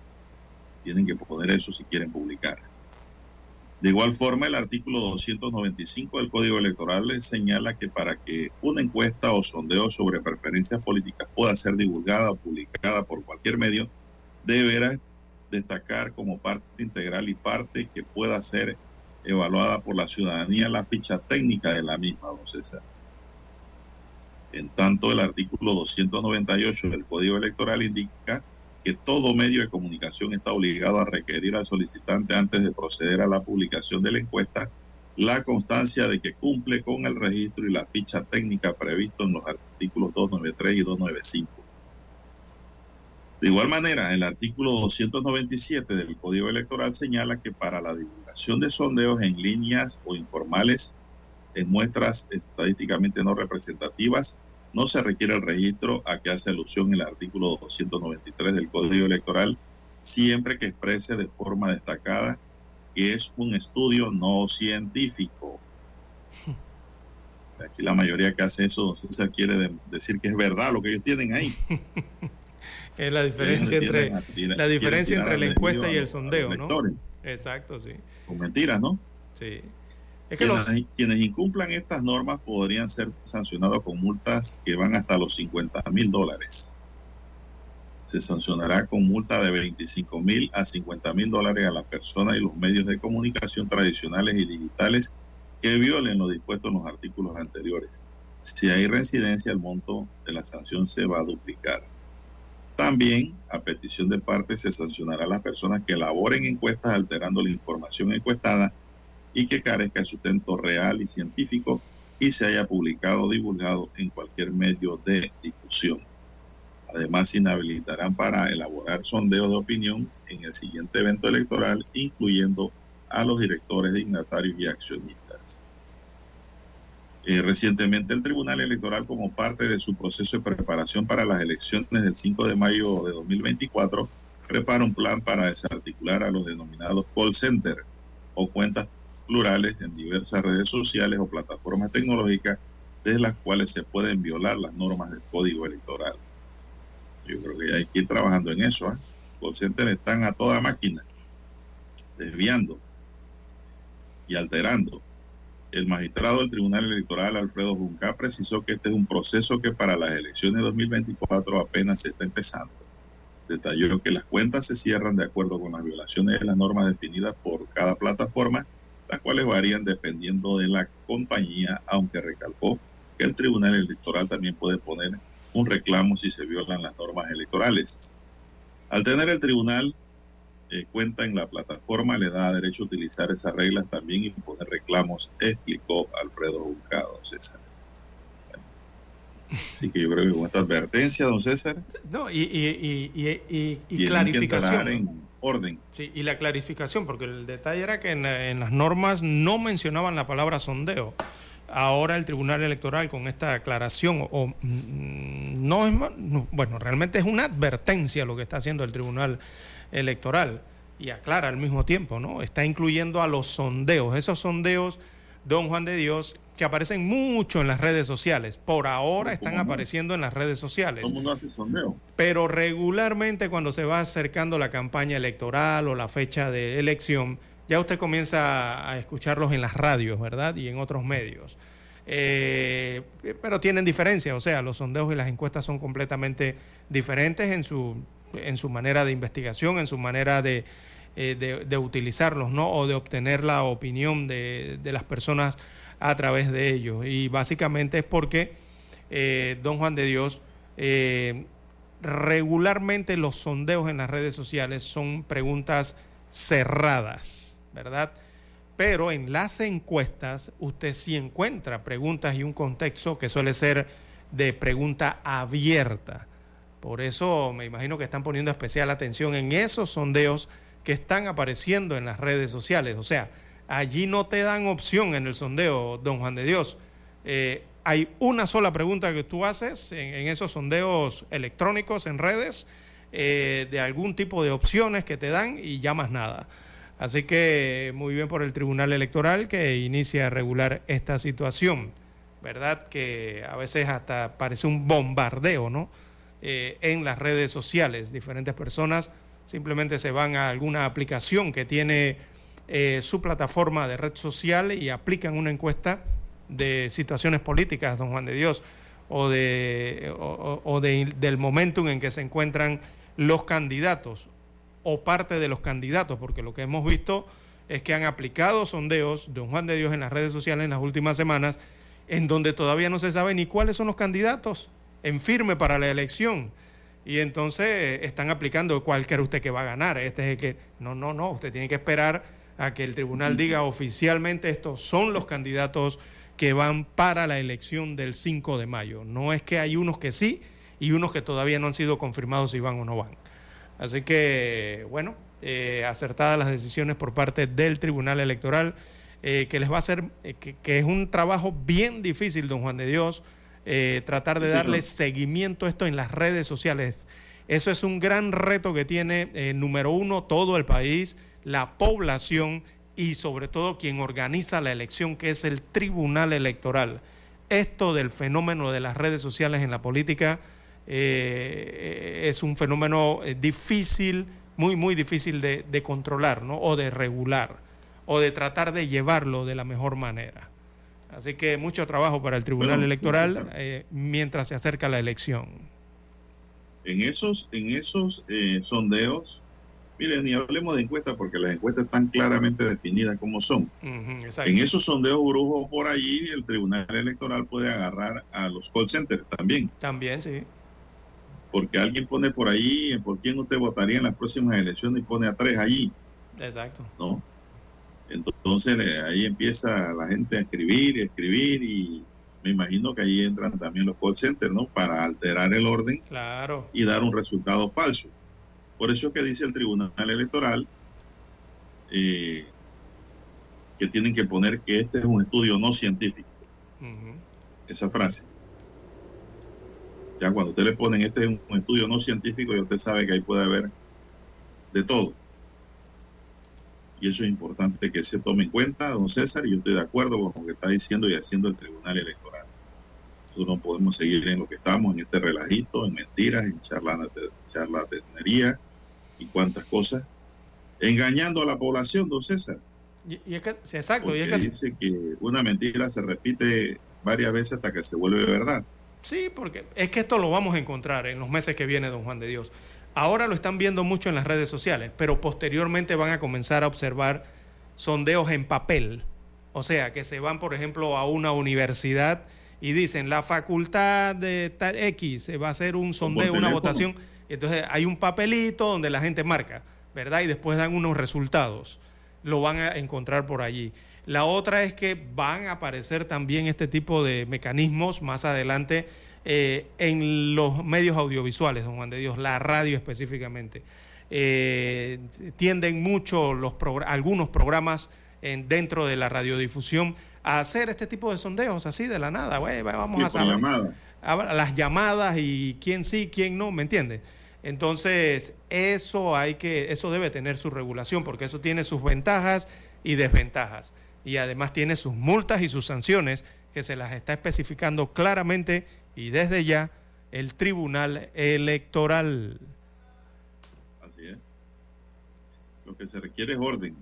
Tienen que poner eso si quieren publicar. De igual forma, el artículo 295 del Código Electoral señala que para que una encuesta o sondeo sobre preferencias políticas pueda ser divulgada o publicada por cualquier medio, deberá destacar como parte integral y parte que pueda ser evaluada por la ciudadanía la ficha técnica de la misma, don César. En tanto, el artículo 298 del Código Electoral indica que todo medio de comunicación está obligado a requerir al solicitante antes de proceder a la publicación de la encuesta la constancia de que cumple con el registro y la ficha técnica previsto en los artículos 293 y 295. De igual manera, el artículo 297 del Código Electoral señala que para la divulgación de sondeos en líneas o informales en muestras estadísticamente no representativas, no se requiere el registro a que hace alusión el artículo 293 del Código Electoral, siempre que exprese de forma destacada que es un estudio no científico. [LAUGHS] Aquí la mayoría que hace eso, se quiere decir que es verdad lo que ellos tienen ahí. [LAUGHS] es la diferencia entre la diferencia entre la encuesta y el sondeo, ¿no? Exacto, sí. Con mentiras, ¿no? Sí quienes, incumplan estas normas podrían ser sancionados con multas que van hasta los 50 mil dólares. Se sancionará con multa de 25 mil a 50 mil dólares a las personas y los medios de comunicación tradicionales y digitales que violen lo dispuesto en los artículos anteriores. Si hay reincidencia, el monto de la sanción se va a duplicar. También, a petición de parte, se sancionará a las personas que elaboren encuestas alterando la información encuestada y que carezca de sustento real y científico y se haya publicado o divulgado en cualquier medio de difusión. Además, se inhabilitarán para elaborar sondeos de opinión en el siguiente evento electoral, incluyendo a los directores, dignatarios y accionistas. Eh, recientemente el Tribunal Electoral, como parte de su proceso de preparación para las elecciones del 5 de mayo de 2024, prepara un plan para desarticular a los denominados call center o cuentas plurales en diversas redes sociales o plataformas tecnológicas desde las cuales se pueden violar las normas del código electoral. Yo creo que hay que ir trabajando en eso. ¿eh? Los están a toda máquina, desviando y alterando El magistrado del Tribunal Electoral, Alfredo Junca, precisó que este es un proceso que para las elecciones de 2024 apenas se está empezando. Detalló que las cuentas se cierran de acuerdo con las violaciones de las normas definidas por cada plataforma, las cuales varían dependiendo de la compañía, aunque recalcó que el Tribunal Electoral también puede poner un reclamo si se violan las normas electorales. Al tener el tribunal eh, cuenta en la plataforma, le da derecho a utilizar esas reglas también y poner reclamos, explicó Alfredo Juncado, César. Así que yo creo que con esta advertencia, don César. No, y, y, y, y, clarificación. Orden. Sí, y la clarificación, porque el detalle era que en, en, las normas no mencionaban la palabra sondeo. Ahora el Tribunal Electoral con esta aclaración, o mm, no es no, bueno, realmente es una advertencia lo que está haciendo el Tribunal Electoral y aclara al mismo tiempo, ¿no? Está incluyendo a los sondeos, esos sondeos, don Juan de Dios, que aparecen mucho en las redes sociales. Por ahora están apareciendo en las redes sociales. Todo el mundo hace sondeo. Pero regularmente cuando se va acercando la campaña electoral o la fecha de elección, ya usted comienza a escucharlos en las radios, ¿verdad? Y en otros medios. Eh, pero tienen diferencia, o sea, los sondeos y las encuestas son completamente diferentes en su, en su manera de investigación, en su manera de, eh, de, de utilizarlos, ¿no? O de obtener la opinión de, de las personas a través de ellos. Y básicamente es porque eh, don Juan de Dios, eh, regularmente los sondeos en las redes sociales son preguntas cerradas, ¿verdad? Pero en las encuestas usted sí encuentra preguntas y un contexto que suele ser de pregunta abierta. Por eso me imagino que están poniendo especial atención en esos sondeos que están apareciendo en las redes sociales. O sea, allí no te dan opción en el sondeo, don Juan de Dios. Eh, hay una sola pregunta que tú haces en, esos sondeos electrónicos en redes eh, de algún tipo de opciones que te dan y ya más nada. Así que muy bien por el Tribunal Electoral que inicia a regular esta situación, ¿verdad? Que a veces hasta parece un bombardeo, ¿no? Eh, en las redes sociales. Diferentes personas simplemente se van a alguna aplicación que tiene eh, su plataforma de red social y aplican una encuesta de situaciones políticas, don Juan de Dios, o, de, o, de, del momentum en que se encuentran los candidatos o parte de los candidatos, porque lo que hemos visto es que han aplicado sondeos, don Juan de Dios, en las redes sociales en las últimas semanas, en donde todavía no se sabe ni cuáles son los candidatos en firme para la elección. Y entonces están aplicando cuál cree usted que va a ganar. Este es el que. No, no, no. Usted tiene que esperar a que el tribunal diga oficialmente estos son los candidatos que van para la elección del 5 de mayo. No es que hay unos que sí y unos que todavía no han sido confirmados si van o no van. Así que, bueno, eh, acertadas las decisiones por parte del Tribunal Electoral, eh, que les va a hacer, eh, que, que, es un trabajo bien difícil, don Juan de Dios, tratar de sí, darle sí, seguimiento a esto en las redes sociales. Eso es un gran reto que tiene, número uno, todo el país, la población y sobre todo quien organiza la elección, que es el Tribunal Electoral. Esto del fenómeno de las redes sociales en la política eh, es un fenómeno eh, difícil, muy, muy difícil de, de, controlar, ¿no? O de regular, o de tratar de llevarlo de la mejor manera. Así que mucho trabajo para el Tribunal bueno, Electoral eh, mientras se acerca la elección. En esos, en esos eh, sondeos, miren, ni hablemos de encuestas porque las encuestas están claramente definidas como son. Uh -huh, en esos sondeos brujos por allí, el Tribunal Electoral puede agarrar a los call centers también. También, sí porque alguien pone por ahí por quién usted votaría en las próximas elecciones y pone a tres allí. Exacto. ¿No? Entonces ahí empieza la gente a escribir y escribir y me imagino que ahí entran también los call centers, ¿no? Para alterar el orden claro. y dar un resultado falso. Por eso es que dice el Tribunal Electoral eh, que tienen que poner que este es un estudio no científico. Uh -huh. Esa frase. Ya cuando usted le ponen este es un estudio no científico, ya usted sabe que ahí puede haber de todo. Y eso es importante que se tome en cuenta, don César, y yo estoy de acuerdo con lo que está diciendo y haciendo el Tribunal Electoral. Nosotros no podemos seguir en lo que estamos, en este relajito, en mentiras, en charlatanería y cuantas cosas, engañando a la población, don César. Y, y es que, exacto. Porque Y es que, dice que una mentira se repite varias veces hasta que se vuelve verdad. sí, porque es que esto lo vamos a encontrar en los meses que viene, don Juan de Dios. Ahora lo están viendo mucho en las redes sociales, pero posteriormente van a comenzar a observar sondeos en papel. O sea, que se van, por ejemplo, a una universidad y dicen, la facultad de tal X se va a hacer un sondeo, una votación. Entonces hay un papelito donde la gente marca, ¿verdad? Y después dan unos resultados. Lo van a encontrar por allí. La otra es que van a aparecer también este tipo de mecanismos más adelante eh, en los medios audiovisuales, don Juan de Dios, la radio específicamente. Eh, tienden mucho los progr- algunos programas en- dentro de la radiodifusión a hacer este tipo de sondeos así de la nada. Güey, vamos Sí, a saber llamada. Las llamadas y quién sí, quién no, ¿me entiendes? Entonces, eso hay que, eso debe tener su regulación, porque eso tiene sus ventajas y desventajas. Y además tiene sus multas y sus sanciones que se las está especificando claramente y desde ya el Tribunal Electoral. Así es. Lo que se requiere es orden.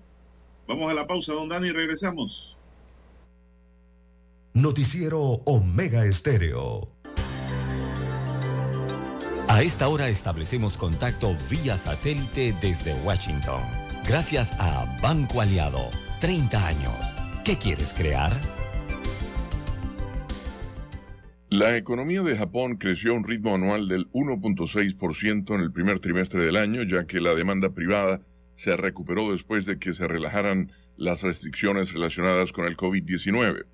Vamos a la pausa, don Dani, y regresamos. Noticiero Omega Estéreo. A esta hora establecemos contacto vía satélite desde Washington. Gracias a Banco Aliado. 30 años. ¿Qué quieres crear? La economía de Japón creció a un ritmo anual del 1.6% en el primer trimestre del año, ya que la demanda privada se recuperó después de que se relajaran las restricciones relacionadas con el COVID-19.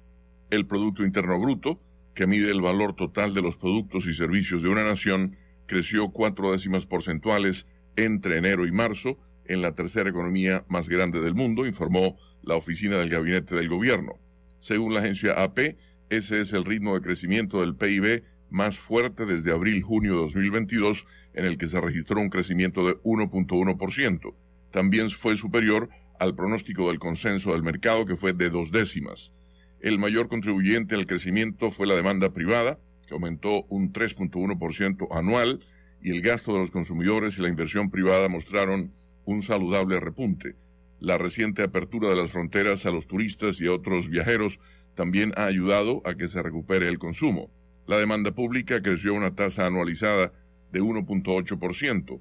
El Producto Interno Bruto, que mide el valor total de los productos y servicios de una nación, creció cuatro décimas porcentuales entre enero y marzo en la tercera economía más grande del mundo, informó la oficina del gabinete del gobierno. Según la agencia AP, ese es el ritmo de crecimiento del PIB más fuerte desde abril-junio de 2022, en el que se registró un crecimiento de 1.1%. También fue superior al pronóstico del consenso del mercado, que fue de dos décimas. El mayor contribuyente al crecimiento fue la demanda privada, que aumentó un 3.1% anual, y el gasto de los consumidores y la inversión privada mostraron un saludable repunte. La reciente apertura de las fronteras a los turistas y otros viajeros también ha ayudado a que se recupere el consumo. La demanda pública creció a una tasa anualizada de 1.8%.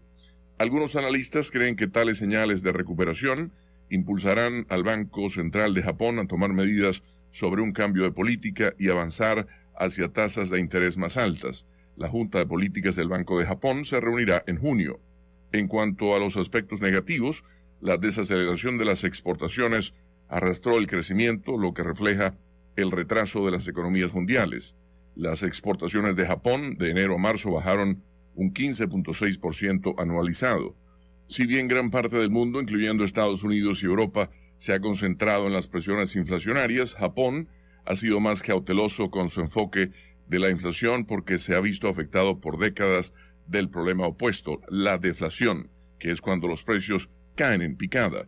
Algunos analistas creen que tales señales de recuperación impulsarán al Banco Central de Japón a tomar medidas sobre un cambio de política y avanzar hacia tasas de interés más altas. La Junta de Políticas del Banco de Japón se reunirá en junio. En cuanto a los aspectos negativos, la desaceleración de las exportaciones arrastró el crecimiento, lo que refleja el retraso de las economías mundiales. Las exportaciones de Japón de enero a marzo bajaron un 15.6% anualizado. Si bien gran parte del mundo, incluyendo Estados Unidos y Europa, se ha concentrado en las presiones inflacionarias, Japón ha sido más cauteloso con su enfoque de la inflación porque se ha visto afectado por décadas del problema opuesto, la deflación, que es cuando los precios caen en picada.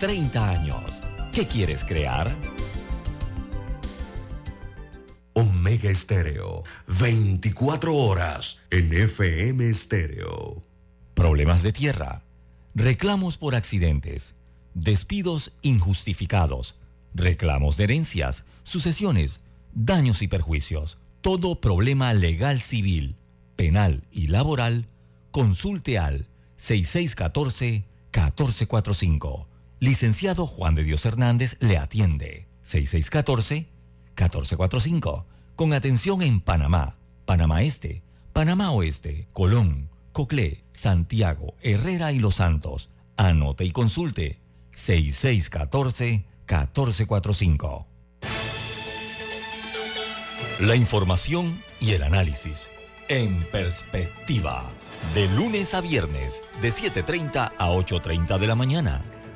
30 años. ¿Qué quieres crear? Omega Estéreo. 24 horas en FM Estéreo. Problemas de tierra, reclamos por accidentes, despidos injustificados, reclamos de herencias, sucesiones, daños y perjuicios. Todo problema legal civil, penal y laboral, consulte al 6614-1445. Licenciado Juan de Dios Hernández le atiende. 6614-1445. Con atención en Panamá, Panamá Este, Panamá Oeste, Colón, Coclé, Santiago, Herrera y Los Santos. Anote y consulte 6614-1445. La información y el análisis en perspectiva. De lunes a viernes, de 7.30 a 8.30 de la mañana.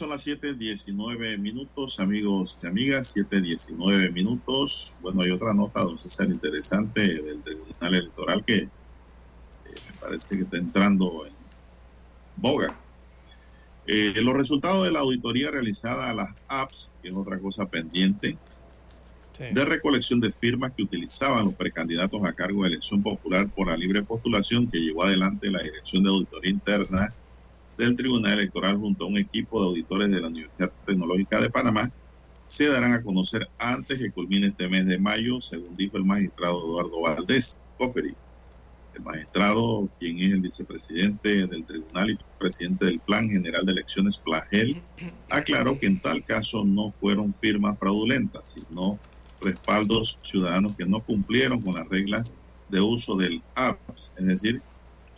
Son las 7:19 minutos, amigos y amigas, 7:19 minutos. Bueno, hay otra nota, don César, interesante del Tribunal Electoral que eh, me parece que está entrando en boga. Eh, los resultados de la auditoría realizada a las apps, que es otra cosa pendiente, de recolección de firmas que utilizaban los precandidatos a cargo de elección popular por la libre postulación que llevó adelante la Dirección de Auditoría Interna del Tribunal Electoral junto a un equipo de auditores de la Universidad Tecnológica de Panamá se darán a conocer antes que culmine este mes de mayo, según dijo el magistrado Eduardo Valdés Scoferi. El magistrado, quien es el vicepresidente del tribunal y presidente del Plan General de Elecciones Plagel, aclaró que en tal caso no fueron firmas fraudulentas, sino respaldos ciudadanos que no cumplieron con las reglas de uso del APS, es decir,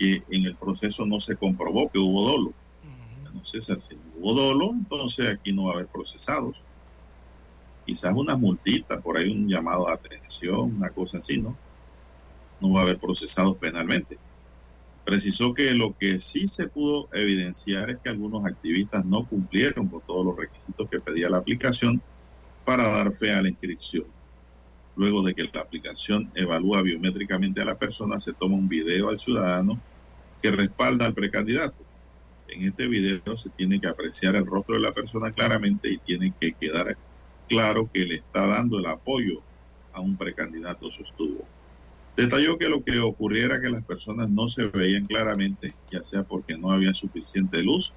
que en el proceso no se comprobó que hubo dolo. No sé si hubo dolo, entonces aquí no va a haber procesados. Quizás una multita, por ahí un llamado a atención, una cosa así, ¿no? No va a haber procesados penalmente. Precisó que lo que sí se pudo evidenciar es que algunos activistas no cumplieron con todos los requisitos que pedía la aplicación para dar fe a la inscripción. Luego de que la aplicación evalúa biométricamente a la persona, se toma un video al ciudadano que respalda al precandidato. En este video se tiene que apreciar el rostro de la persona claramente y tiene que quedar claro que le está dando el apoyo a un precandidato, sostuvo. Detalló que lo que ocurriera que las personas no se veían claramente, ya sea porque no había suficiente luz,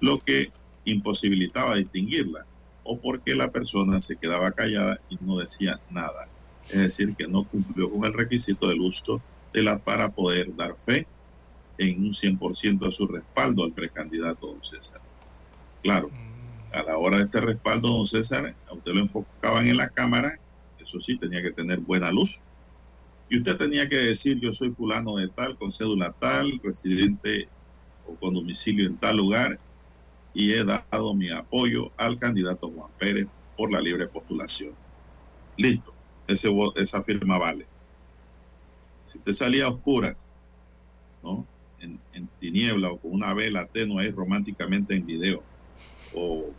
lo que imposibilitaba distinguirla, o porque la persona se quedaba callada y no decía nada. Es decir, que no cumplió con el requisito del uso de la para poder dar fe en un 100% de su respaldo al precandidato don César. Claro, a la hora de este respaldo, don César, a usted lo enfocaban en la cámara, eso sí, tenía que tener buena luz. Y usted tenía que decir, yo soy fulano de tal, con cédula tal, residente o con domicilio en tal lugar, y he dado mi apoyo al candidato Juan Pérez por la libre postulación. Listo, ese, esa firma vale. Si usted salía a oscuras, ¿no? En, tiniebla o con una vela tenue ahí románticamente en video, o,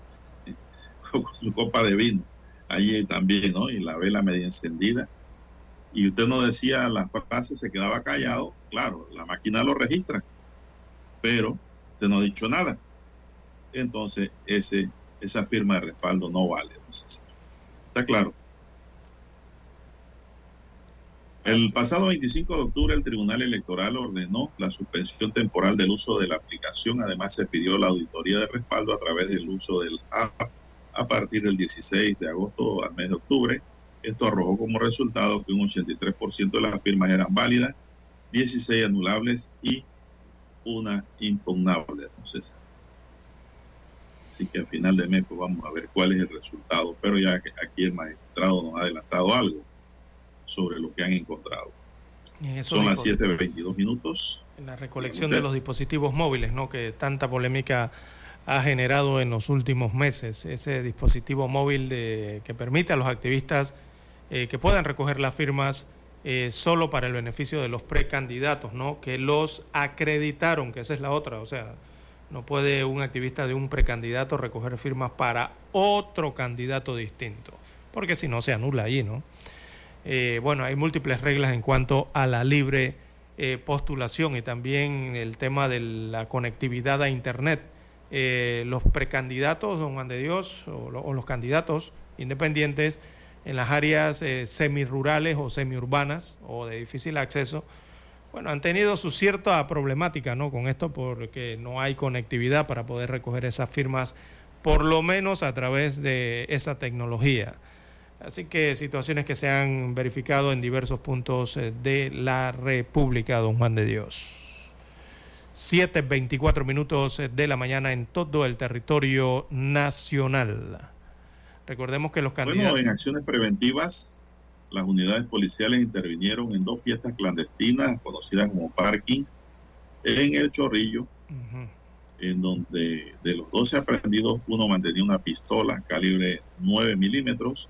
[LAUGHS] con su copa de vino, allí también, ¿no? Y la vela media encendida, y usted no decía la frase, se quedaba callado, claro, la máquina lo registra, pero usted no ha dicho nada. Entonces, ese, esa firma de respaldo no vale. Entonces, ¿Está claro? El pasado 25 de octubre el Tribunal Electoral ordenó la suspensión temporal del uso de la aplicación. Además, se pidió la auditoría de respaldo a través del uso del app a partir del 16 de agosto al mes de octubre. Esto arrojó como resultado que un 83% de las firmas eran válidas, 16 anulables y una impugnable. Entonces, así que al final de mes pues vamos a ver cuál es el resultado. Pero ya aquí el magistrado nos ha adelantado algo sobre lo que han encontrado. Son las 7.22 minutos. En la recolección de los dispositivos móviles, ¿no? Que tanta polémica ha generado en los últimos meses. Ese dispositivo móvil de, que permite a los activistas eh, que puedan recoger las firmas eh, solo para el beneficio de los precandidatos, ¿no? Que los acreditaron, que esa es la otra. O sea, no puede un activista de un precandidato recoger firmas para otro candidato distinto, porque si no se anula ahí, ¿no? Eh, bueno, hay múltiples reglas en cuanto a la libre eh, postulación y también el tema de la conectividad a Internet. Eh, los precandidatos, don Juan de Dios, o, o los candidatos independientes en las áreas semirurales o semiurbanas o de difícil acceso, bueno, han tenido su cierta problemática ¿no? con esto porque no hay conectividad para poder recoger esas firmas, por lo menos a través de esa tecnología. Así que situaciones que se han verificado en diversos puntos eh, de la República, don Juan de Dios. 7.24 minutos eh, de la mañana en todo el territorio nacional. Recordemos que los Bueno, candidatos... en acciones preventivas, las unidades policiales intervinieron en dos fiestas clandestinas conocidas como parkings en El Chorrillo, en donde de los 12 aprendidos, uno mantenía una pistola calibre 9 milímetros.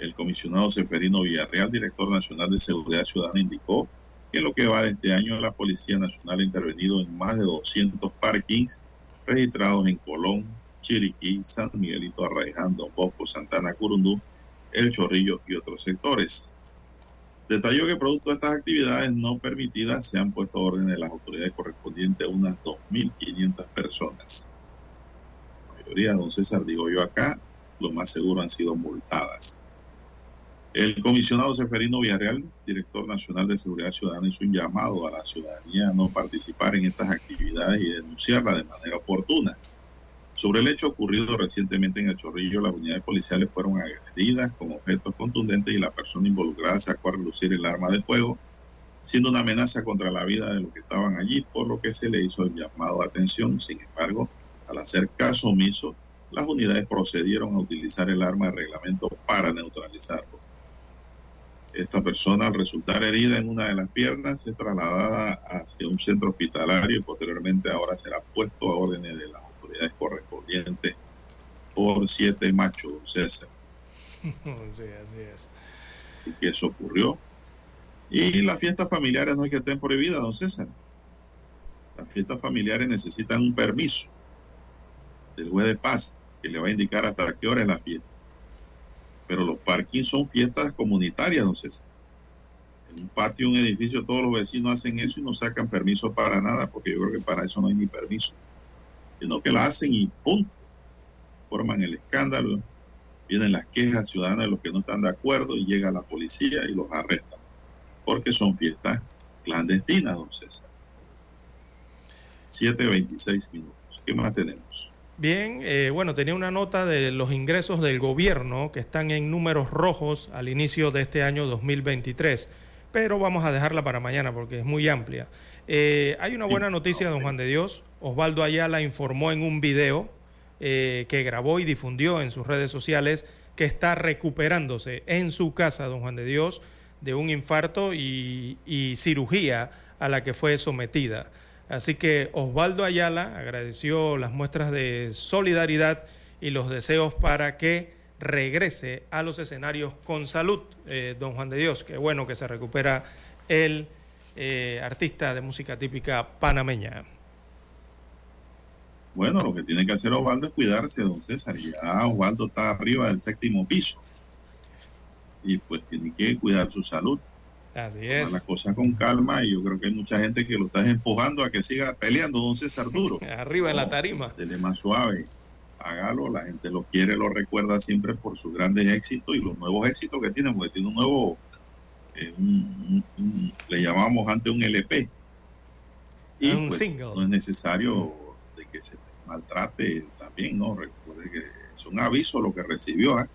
El comisionado Seferino Villarreal, director nacional de Seguridad Ciudadana, indicó que en lo que va de este año la Policía Nacional ha intervenido en más de 200 parkings registrados en Colón, Chiriquí, San Miguelito, Arraiján, Don Bosco, Santana, Curundú, El Chorrillo y otros sectores. Detalló que producto de estas actividades no permitidas se han puesto orden de las autoridades correspondientes a unas 2.500 personas. La mayoría, don César, digo yo acá, lo más seguro han sido multadas. El comisionado Seferino Villarreal, director nacional de Seguridad Ciudadana, hizo un llamado a la ciudadanía a no participar en estas actividades y denunciarlas de manera oportuna. Sobre el hecho ocurrido recientemente en el Chorrillo, las unidades policiales fueron agredidas con objetos contundentes y la persona involucrada sacó a relucir el arma de fuego, siendo una amenaza contra la vida de los que estaban allí, por lo que se le hizo el llamado a atención. Sin embargo, al hacer caso omiso, las unidades procedieron a utilizar el arma de reglamento para neutralizarlo. Esta persona, al resultar herida en una de las piernas, es trasladada hacia un centro hospitalario y posteriormente ahora será puesto a órdenes de las autoridades correspondientes por siete machos, don César. [LAUGHS] sí, así es. Así que eso ocurrió. Y las fiestas familiares no es que estén prohibidas, don César. Las fiestas familiares necesitan un permiso del juez de paz que le va a indicar hasta qué hora es la fiesta. Pero los parkings son fiestas comunitarias, don César. En un patio, un edificio, todos los vecinos hacen eso y no sacan permiso para nada, porque yo creo que para eso no hay ni permiso. Sino que la hacen y punto. Forman el escándalo, vienen las quejas ciudadanas de los que no están de acuerdo y llega la policía y los arresta. Porque son fiestas clandestinas, don César. 7.26 minutos. ¿Qué más tenemos? Bien, eh, bueno, tenía una nota de los ingresos del gobierno que están en números rojos al inicio de este año 2023, pero vamos a dejarla para mañana porque es muy amplia. Eh, hay una buena noticia, don Juan de Dios. Osvaldo Ayala informó en un video eh, que grabó y difundió en sus redes sociales que está recuperándose en su casa, don Juan de Dios, de un infarto y, y cirugía a la que fue sometida. Así que Osvaldo Ayala agradeció las muestras de solidaridad y los deseos para que regrese a los escenarios con salud, eh, don Juan de Dios. Qué bueno que se recupera el eh, artista de música típica panameña. Bueno, lo que tiene que hacer Osvaldo es cuidarse, don César. Ya Osvaldo está arriba del séptimo piso. Y pues tiene que cuidar su salud. Así es. las cosas con calma y yo creo que hay mucha gente que lo está empujando a que siga peleando, don César [LAUGHS] Duro. Arriba en la tarima. Dele más suave. Hágalo, la gente lo quiere, lo recuerda siempre por sus grandes éxitos y los nuevos éxitos que tiene, porque tiene un nuevo, eh, un- un- un- le llamamos antes un LP. Y un pues, single. no es necesario de que se maltrate también, ¿no? Recuerde que es un aviso lo que recibió, ¿ah?